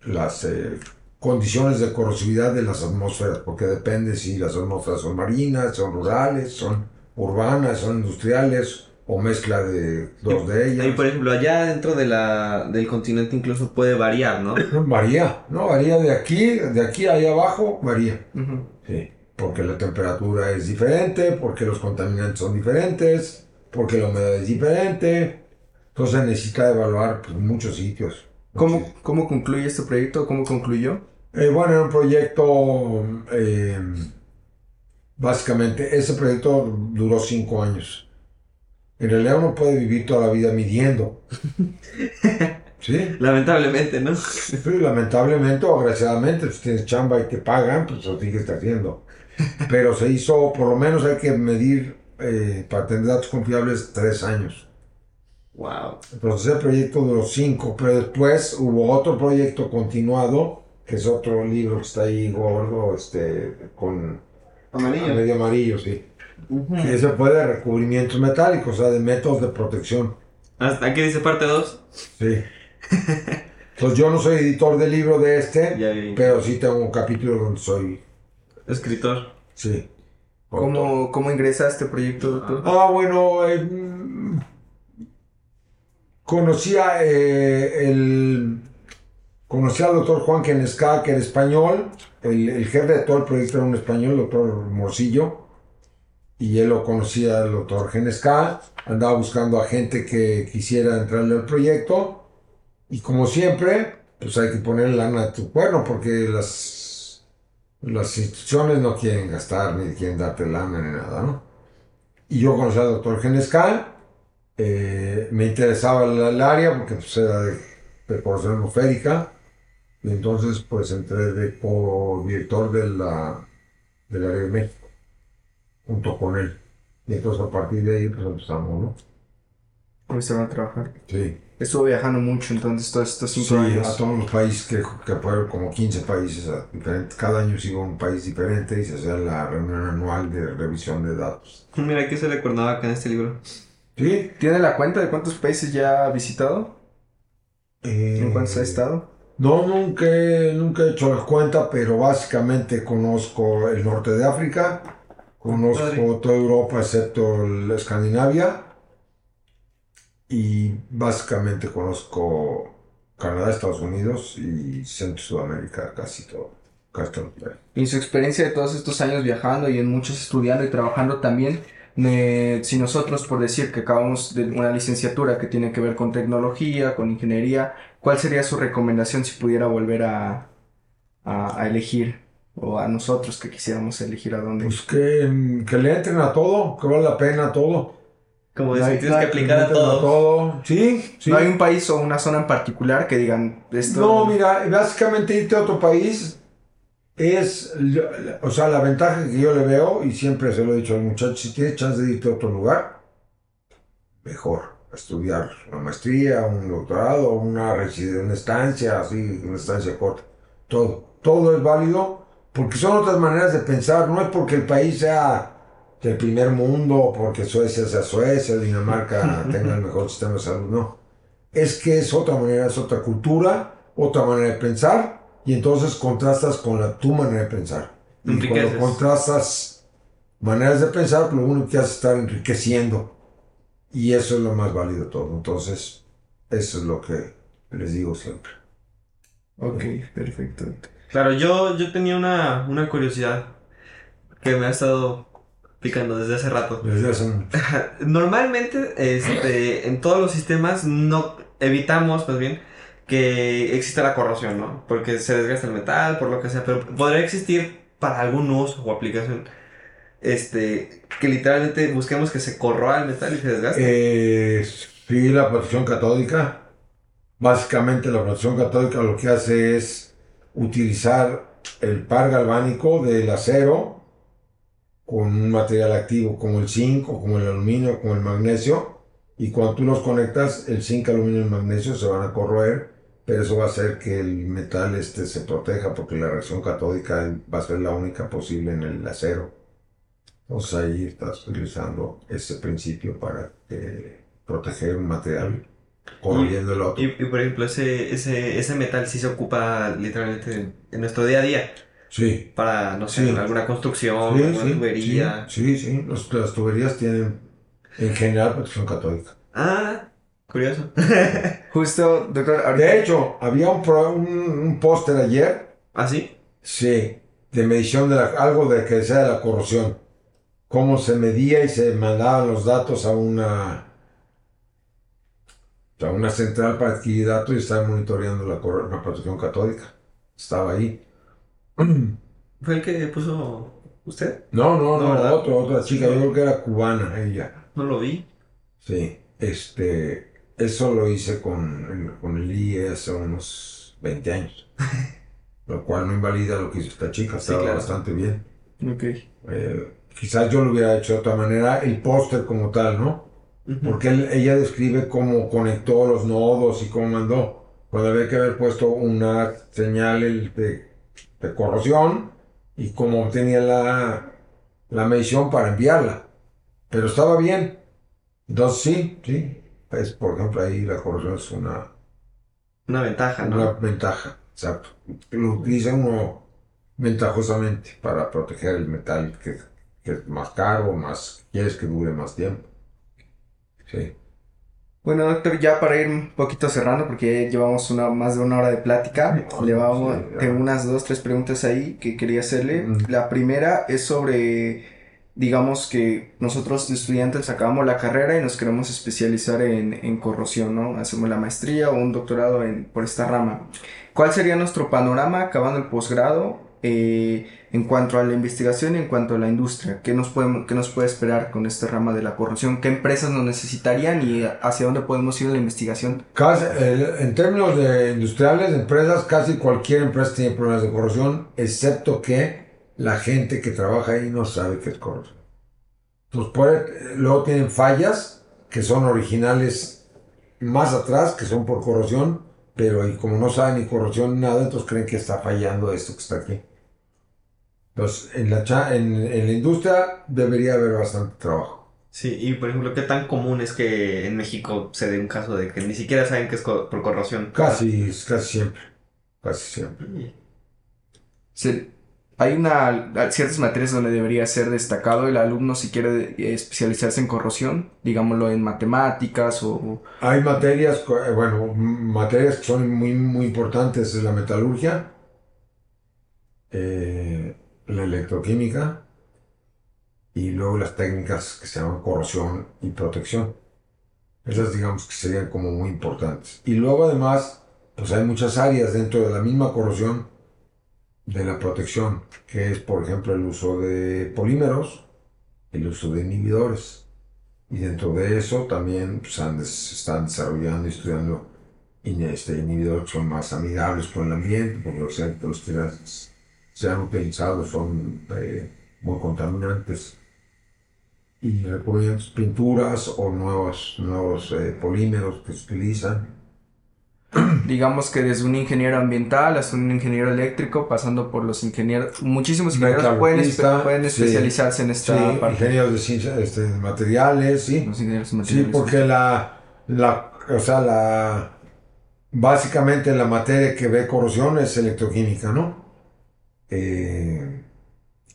las eh, condiciones de corrosividad de las atmósferas, porque depende si las atmósferas son marinas, son rurales, son urbanas, son industriales o mezcla de dos de ellas. Y por ejemplo, allá dentro de la, del continente incluso puede variar, ¿no? Varía, ¿no? Varía de aquí, de aquí a allá abajo, varía. Sí, porque la temperatura es diferente, porque los contaminantes son diferentes, porque la humedad es diferente. Entonces necesita evaluar pues, muchos sitios. ¿Cómo, ¿Cómo concluye este proyecto? ¿Cómo concluyó? Eh, bueno, era un proyecto, eh, básicamente, ese proyecto duró cinco años. En realidad uno puede vivir toda la vida midiendo. ¿Sí? Lamentablemente, ¿no? Sí, lamentablemente o agraciadamente, si tienes chamba y te pagan, pues lo sigues haciendo. Pero se hizo, por lo menos hay que medir eh, para tener datos confiables tres años. Wow. Entonces el proyecto duró cinco, pero después hubo otro proyecto continuado, que es otro libro que está ahí gordo, este, con medio amarillo, sí. Que ese fue de recubrimientos metálicos, o sea, de métodos de protección. Hasta aquí dice parte 2. Sí. Entonces yo no soy editor del libro de este, Ya vi. pero sí tengo un capítulo donde soy Escritor. Sí. ¿Cómo, ¿Cómo ingresa a este proyecto, doctor? Ah, bueno, eh, conocía eh, el conocía al doctor Juan Quenesca, que era español, el, el jefe de todo el proyecto era un español, el doctor Morcillo, y él lo conocía el doctor Genesca, andaba buscando a gente que quisiera entrarle al proyecto, y como siempre, pues hay que poner lana a tu cuerno, porque las, las instituciones no quieren gastar, ni quieren darte lana, ni nada, ¿no? Y yo conocí al doctor Genescal, eh, me interesaba el, área porque pues, era de, corrosión atmosférica, y entonces pues entré de co-director de la, del área de México, junto con él. Y entonces a partir de ahí pues empezamos, ¿no? Comenzaron a trabajar. Sí. Estuvo viajando mucho entonces todos estos cinco Sí, años. a todos los países, que, que fueron como 15 países diferentes. Cada año se iba a un país diferente y se hacía la reunión anual de revisión de datos. Mira, aquí se le acordaba en este libro. ¿Sí? ¿Tiene la cuenta de cuántos países ya ha visitado? Eh, ¿En cuántos ha estado? No, nunca, he- nunca he hecho la cuenta, pero básicamente conozco el norte de África, conozco Padre. toda Europa excepto la Escandinavia y básicamente conozco Canadá, Estados Unidos y Centro Sudamérica, casi todo. Casi todo. Y en su experiencia de todos estos años viajando y en muchos estudiando y trabajando también, Ne- si nosotros, por decir que acabamos de una licenciatura que tiene que ver con tecnología, con ingeniería, ¿cuál sería su recomendación si pudiera volver a, a, a elegir? O a nosotros que quisiéramos elegir a dónde. Pues que, que le entren a todo, que vale la pena todo. Como No decir, tienes que aplicar a todo. todo. Sí, sí. ¿No hay un país o una zona en particular que digan esto? No, mira, básicamente irte a otro país es, o sea, la ventaja que yo le veo, y siempre se lo he dicho a los muchachos, si tienes chance de irte a otro lugar, mejor. Estudiar una maestría, un doctorado, una residencia, una estancia, así, una estancia corta. Todo. Todo es válido porque son otras maneras de pensar. No es porque el país sea del primer mundo, porque Suecia sea Suecia, Dinamarca tenga el mejor sistema de salud. No es que es otra manera, es otra cultura, otra manera de pensar, y entonces contrastas con la, tu manera de pensar. Y Enriqueces. cuando contrastas maneras de pensar, lo único que haces es estar enriqueciendo. Y eso es lo más válido de todo. Entonces, eso es lo que les digo siempre. Ok, perfecto. Claro, yo, yo tenía una, una curiosidad que me ha estado picando desde hace rato. Desde hace un- Normalmente, este, en todos los sistemas no evitamos, más bien, que exista la corrosión, ¿no? Porque se desgasta el metal, por lo que sea, pero podría existir para algún uso o aplicación. Este, que literalmente busquemos que se corroa el metal y se desgaste. Eh, sí, la protección catódica. Básicamente la protección catódica lo que hace es utilizar el par galvánico del acero con un material activo como el zinc o como el aluminio, como el magnesio. Y cuando tú los conectas, el zinc, aluminio y el magnesio se van a corroer, pero eso va a hacer que el metal este se proteja porque la reacción catódica va a ser la única posible en el acero. Entonces ahí estás utilizando ese principio para eh, proteger un material corroyendo el otro. Y, y, por ejemplo, ese, ese, ese metal sí se ocupa literalmente en, en nuestro día a día. Sí. Para, no sé, Sí. alguna construcción, Sí, alguna sí, tubería. Sí, sí, sí. Los- las tuberías tienen en general protección catódica. Ah, curioso. Justo, doctor, ahorita... De hecho, había un, pro- un, un póster ayer, ¿Ah, sí? sí, de medición de la- algo de que sea de la corrosión. Cómo se medía y se mandaban los datos a una a una central para adquirir datos y estaban monitoreando la, corro- la protección catódica. Estaba ahí. ¿Fue el que puso usted? No, no, No, no, ¿verdad? otra, chica, yo creo que era cubana ella. No lo vi. Sí, este, eso lo hice con el, con el IE hace unos 20 años. Lo cual no invalida lo que hizo esta chica, estaba claro. bastante bien. Ok. Eh, quizás yo lo hubiera hecho de otra manera, el póster como tal, ¿no? Porque él- ella describe cómo conectó los nodos y cómo mandó. Cuando había que haber puesto una señal el de, de corrosión y cómo obtenía la, la medición para enviarla. Pero estaba bien. Entonces sí, sí. Es, por ejemplo, ahí la corrosión es una, Una ventaja, ¿no? una ventaja. Exacto. Lo utiliza uno ventajosamente para proteger el metal que, que es más caro, más quieres que dure más tiempo. Sí. Bueno, doctor, ya para ir un poquito cerrando, porque ya llevamos una, más de una hora de plática, Ay, le vamos, sí, tengo unas dos, tres preguntas ahí que quería hacerle. Mm. La primera es sobre, digamos que nosotros estudiantes acabamos la carrera y nos queremos especializar en, en corrosión, ¿no? Hacemos la maestría o un doctorado en, por esta rama. ¿Cuál sería nuestro panorama acabando el posgrado eh, en cuanto a la investigación y en cuanto a la industria? ¿Qué nos, podemos, ¿Qué nos puede esperar con esta rama de la corrosión? ¿Qué empresas nos necesitarían y hacia dónde podemos ir en la investigación? Casi, en términos de industriales, empresas, casi cualquier empresa tiene problemas de corrosión, excepto que la gente que trabaja ahí no sabe qué es corrosión. Entonces, puede- luego tienen fallas que son originales más atrás, que son por corrosión, pero ahí como no saben ni corrosión ni nada, entonces creen que está fallando esto que está aquí. Entonces, en la, cha- en, en la industria debería haber bastante trabajo. Sí, y por ejemplo, ¿qué tan común es que en México se dé un caso de que ni siquiera saben que es co- por corrosión? Casi, casi siempre. Casi siempre. Se- hay una, ciertas materias donde debería ser destacado el alumno si quiere eh, especializarse en corrosión, digámoslo en matemáticas o... Hay materias, eh, bueno, materias que son muy, muy importantes, es la metalurgia, eh, la electroquímica y luego las técnicas que se llaman corrosión y protección. Esas digamos que serían como muy importantes. Y luego además, pues hay muchas áreas dentro de la misma corrosión de la protección, que es por ejemplo el uso de polímeros, el uso de inhibidores. Y dentro de eso también pues, han están desarrollando y estudiando este, inhibidores que son más amigables con el ambiente, porque los, que se han utilizado son eh, muy contaminantes. Y recurren pinturas o nuevos, nuevos eh, polímeros que se utilizan. Digamos que desde un ingeniero ambiental hasta un ingeniero eléctrico, pasando por los ingenieros, muchísimos ingenieros pueden, espe- pueden sí. especializarse en Sí, esta parte. ingenieros de ciencia, este, de materiales, sí. Los ingenieros Sí, materiales. porque la, la, o sea, la, básicamente la materia que ve corrosión es electroquímica, ¿no? Eh,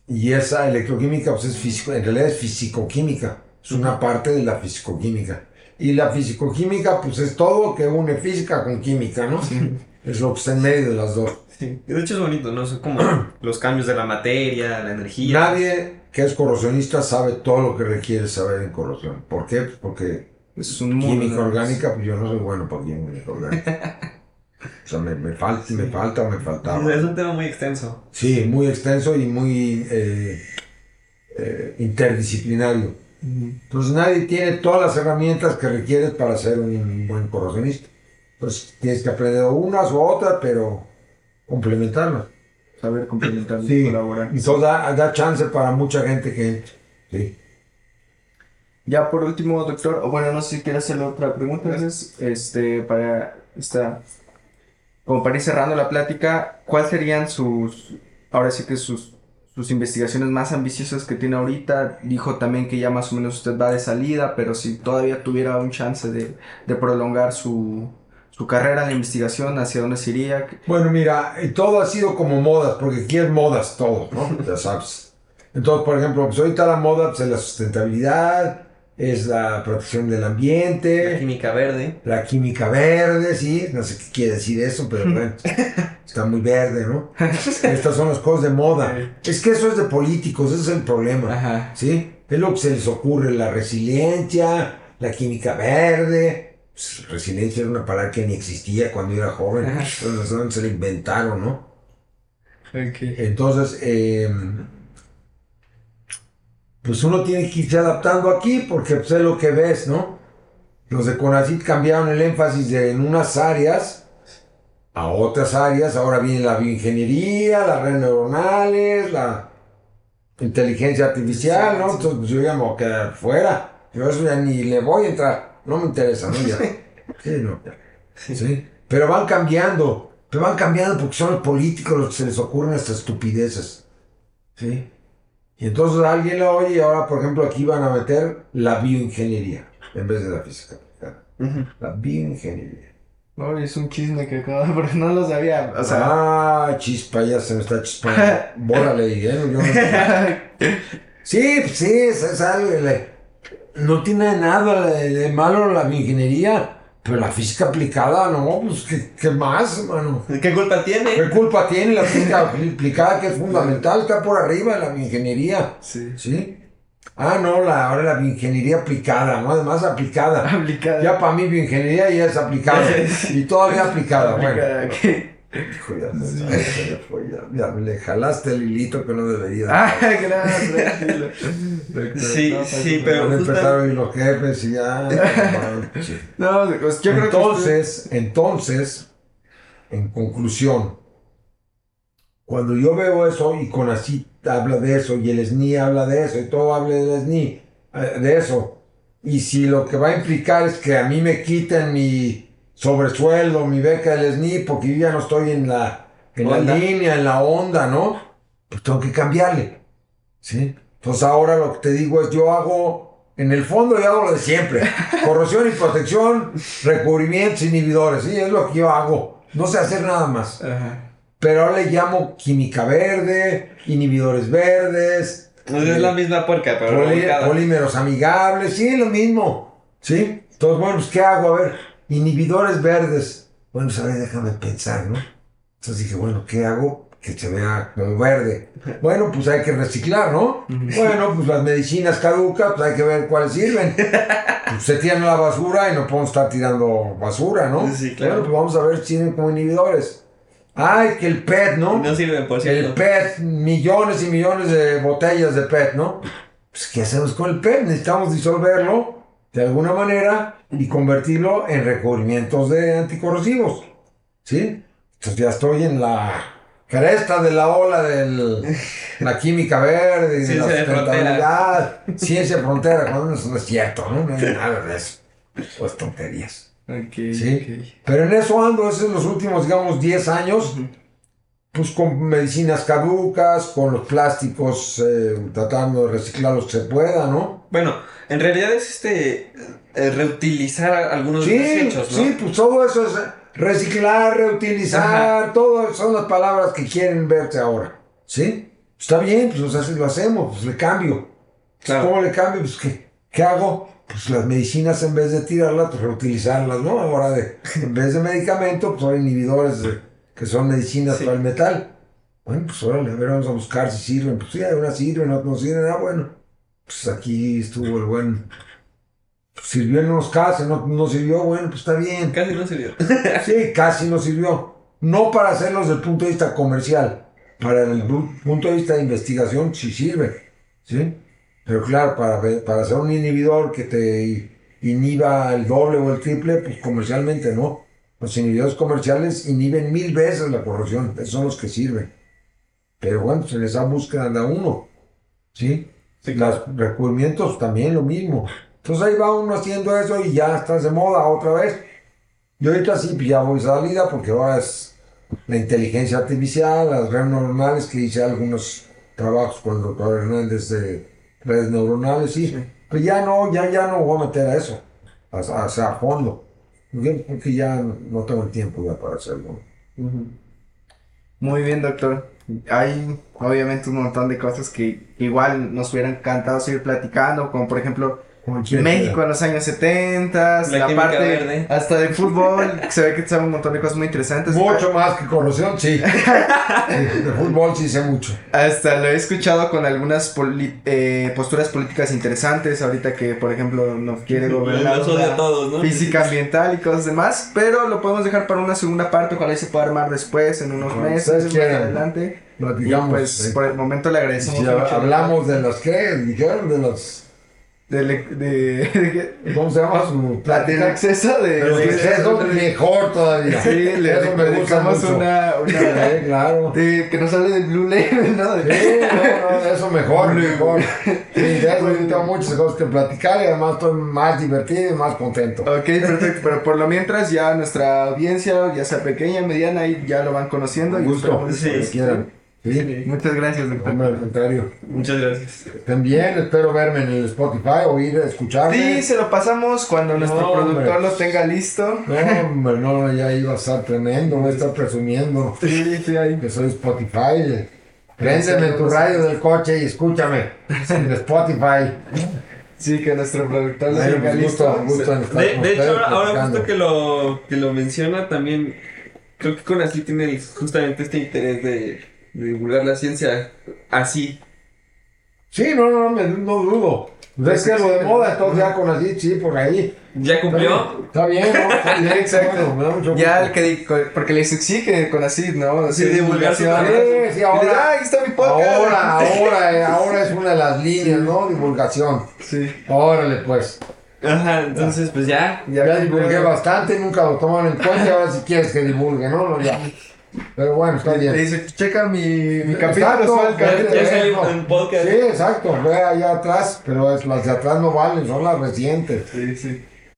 y esa electroquímica, pues es físico, en realidad es fisicoquímica, es una parte de la fisicoquímica. Y la fisicoquímica, pues es todo que une física con química, ¿no? Es lo que está en medio de las dos. Sí. Y de hecho es bonito, ¿no? Son como los cambios de la materia, la energía. Nadie que es corrosionista sabe todo lo que requiere saber en corrosión. ¿Por qué? Pues porque es un química orgánica, pues yo no soy bueno para química orgánica. O sea, me, me falta, me falta me faltaba. Es un tema muy extenso. Sí, muy extenso y muy eh, eh, interdisciplinario. Entonces nadie tiene todas las herramientas que requieres para ser un buen corrosionista. Pues tienes que aprender unas u otras, pero complementarlas. Saber complementar y colaborar. entonces da, da chance para mucha gente que entre. Sí. Ya por último, doctor, o bueno, no sé si quiere hacerle otra pregunta, es, este, para esta, como para ir cerrando la plática, ¿cuáles serían sus, ahora sí que sus, sus investigaciones más ambiciosas que tiene ahorita? Dijo también que ya más o menos usted va de salida, pero si todavía tuviera un chance de, de prolongar su, su carrera en la investigación, ¿hacia dónde se iría? Bueno, mira, eh, todo ha sido como modas, porque aquí es modas todo, ¿no? Ya sabes. Entonces, por ejemplo, pues ahorita la moda pues, es la sustentabilidad, es la protección del La ambiente, química verde. la química verde, sí, no sé qué quiere decir eso, pero bueno, está muy verde, ¿no? Estas son las cosas de moda. Es que eso es de políticos, ese es el problema. Ajá. ¿Sí? Es lo que se les ocurre, la resiliencia, la química verde. Pues, resiliencia era una palabra que ni existía cuando era joven. Entonces, se la inventaron, ¿no? Entonces, eh, pues uno tiene que irse adaptando aquí porque pues, es lo que ves, ¿no? Los de Conacit cambiaron el énfasis de en unas áreas a otras áreas. Ahora viene la bioingeniería, las redes neuronales, la inteligencia artificial, ¿no? Entonces pues, yo ya me voy a quedar fuera. Yo eso ya ni le voy a entrar. No me interesa, ¿no? Ya. Sí, no. Sí. Pero van cambiando. Pero van cambiando porque son los políticos los que se les ocurren estas estupideces. ¿Sí? Y entonces alguien lo oye y ahora, por ejemplo, aquí van a meter la bioingeniería en vez de la física aplicada. La bioingeniería. No, es un chisme que acabo, porque no lo sabía, o sea... ah, chispa, ya se me está chispando. Bórale, ¿eh? Yo no- Sí, pues sí, es, es algo. le- no tiene nada de, de malo la bioingeniería, pero la física aplicada, no, pues, ¿qué, qué más, hermano? ¿Qué culpa tiene? ¿Qué culpa tiene la física aplicada que es fundamental? Está por arriba la bioingeniería. Sí. ¿Sí? Ah, no, la, ahora la bioingeniería aplicada, ¿no? Además aplicada. Aplicada. Ya para mí bioingeniería ya es aplicada. y todavía aplicada, bueno. Aplicada, ¿qué? Hijo, ya, se- ya se me fue, ya- ya le jalaste el hilito que no debería. Ah. Doctor, Sí, no, sí, pues, pero- Van a justa- empezar a oír los jefes y ya. No, pues, yo creo que... entonces, entonces, en conclusión, cuando yo veo eso y Conacit habla de eso y el SNI habla de eso y todo habla del SNI, eh, de eso, y si lo que va a implicar es que a mí me quiten mi sobresueldo, mi beca del SNI, porque yo ya no estoy en la, en la línea, en la onda, ¿no? Pues tengo que cambiarle, ¿sí? Entonces ahora lo que te digo es, yo hago, en el fondo yo hago lo de siempre, corrosión y protección, recubrimientos, inhibidores, ¿sí? Es lo que yo hago, no sé hacer nada más. Ajá. Pero ahora le llamo química verde, inhibidores verdes, Es la misma puerca, pero polímeros amigables, sí, lo mismo. ¿Sí? Entonces, bueno, pues, ¿qué hago? A ver, inhibidores verdes. Bueno, pues, a ver, déjame pensar, ¿no? Entonces dije, bueno, ¿qué hago? que se vea como verde. Bueno, pues hay que reciclar, ¿no? Bueno, pues las medicinas caducas, pues hay que ver cuáles sirven. Pues se tiran la basura y no podemos estar tirando basura, ¿no? Sí, claro. Bueno, pues vamos a ver si sirven como inhibidores. Ay, que el PET, ¿no? No sirven, por El cierto. PET, millones y millones de botellas de PET, ¿no? Pues, ¿qué hacemos con el PET? Necesitamos disolverlo de alguna manera y convertirlo en recubrimientos de anticorrosivos. ¿Sí? Entonces ya estoy en la cresta de la ola de la química verde y de la Ciencia de sustentabilidad. Ciencia frontera, cuando eso no es cierto, ¿no? No hay nada de eso. Pues tonterías. Ok, Sí. Pero en eso ando, esos son los últimos, digamos, 10 años, pues con medicinas caducas, con los plásticos, eh, tratando de reciclar los que se pueda, ¿no? Bueno, en realidad es este eh, reutilizar algunos Sí, desechos, ¿no? sí, pues todo eso es reciclar, reutilizar, todo son las palabras que quieren verse ahora, ¿sí? Está bien, pues o sea, si lo hacemos, pues le cambio. Claro. ¿Cómo le cambio? Pues ¿qué, qué hago? Pues las medicinas en vez de tirarlas, pues reutilizarlas, ¿no? Ahora de, en vez de medicamento, pues ahora inhibidores de- que son medicinas Sí. para el metal. Bueno, pues órale, a ver, vamos a buscar si sirven. Pues sí, unas sirven, otras no sirven. Ah, bueno. Pues aquí estuvo el buen. Pues, sirvió en unos casos, no, no sirvió, bueno, pues está bien. Casi no sirvió. Sí, casi no sirvió. No para hacerlo desde el punto de vista comercial. Para el punto de vista de investigación sí sirve. ¿Sí? Pero claro, para, para hacer un inhibidor que te inhiba el doble o el triple, pues comercialmente no. Los inhibidores comerciales inhiben mil veces la corrosión. Esos son los que sirven. Pero bueno, pues en esa búsqueda anda uno. ¿Sí? Sí, Los recubrimientos también lo mismo. Entonces ahí va uno haciendo eso y ya estás de moda otra vez. Y ahorita sí, pues ya voy salida porque ahora es la inteligencia artificial, las redes neuronales, que hice algunos trabajos con el doctor Hernández de redes neuronales, sí. Pero ya no, ya, ya no voy a meter a eso, a, fondo. Porque ya no tengo el tiempo ya para hacerlo. Muy bien, doctor. Hay obviamente un montón de cosas que igual nos hubieran encantado seguir platicando, como por ejemplo México en los años 70, La parte verde. hasta de fútbol, se ve que sabe un montón de cosas muy interesantes. Mucho más que corrosión, sí. De fútbol sí sé mucho. Hasta lo he escuchado con algunas eh, posturas políticas interesantes, ahorita que por ejemplo nos quiere gobernar todos, ¿no? física ambiental y cosas demás, pero lo podemos dejar para una segunda parte, ojalá y se pueda armar después, en unos Cuando meses, más adelante. Y Platicamos. pues eh. por el momento le agradecemos mucho. hablamos de los que dijeron de los de, de, de- ¿cómo se llama su del plática? exceso de, De los de- excesos mejor todavía. Sí, le, dedicamos una, una Sí, claro. de, que nos hable del Blue Label, ¿no? De- Sí, no, no, eso mejor, mejor. Sí, de eso tengo muchas cosas que platicar y además estoy más divertido y más contento. Ok, perfecto, pero por lo mientras ya nuestra audiencia, ya sea pequeña, mediana, ahí ya lo van conociendo. Un y gusto, esperamos sí, quieran. Sí, Muchas gracias, doctor. hombre, al contrario. Muchas gracias. Estén bien, espero verme en el Spotify, oír, escucharme. Sí, se lo pasamos cuando nuestro No, hombre. productor lo tenga listo. No, hombre, no, ya iba a estar tremendo, voy a estar presumiendo Sí, sí, ahí. que soy Spotify. Préndeme tu radio del coche y escúchame en Spotify. Sí, que nuestro productor lo tenga gusto, listo. gusto De, de hecho, ahora, justo que lo, que lo menciona, también creo que con así tiene justamente este interés de, de divulgar la ciencia así. Sí, no, no, me- no dudo. Pues es que lo de moda, entonces ya con así, sí, por ahí. ¿Ya cumplió? Está bien, ¿no? Está bien, Exacto. me da mucho Ya el gusto. que porque les exige con así, ¿no? Así Sí, divulgación. trabajo. Sí, sí, ahora- Y de, "Ah, ahí está mi podcast. Ahora, ahora, eh, ahora es una de las líneas, ¿no? Divulgación. Sí. Órale, pues. Ajá, entonces pues ya. Ya, divulgué bastante, nunca lo toman en cuenta, ahora si quieres que divulgue, ¿no? no ya. Pero bueno, está bien. dice, checa mi, mi capítulo Exacto, suelto". Ya, ya salió Eso. en podcast. Sí, exacto, ve allá atrás, pero es- las de atrás no valen, son las recientes. Sí, sí.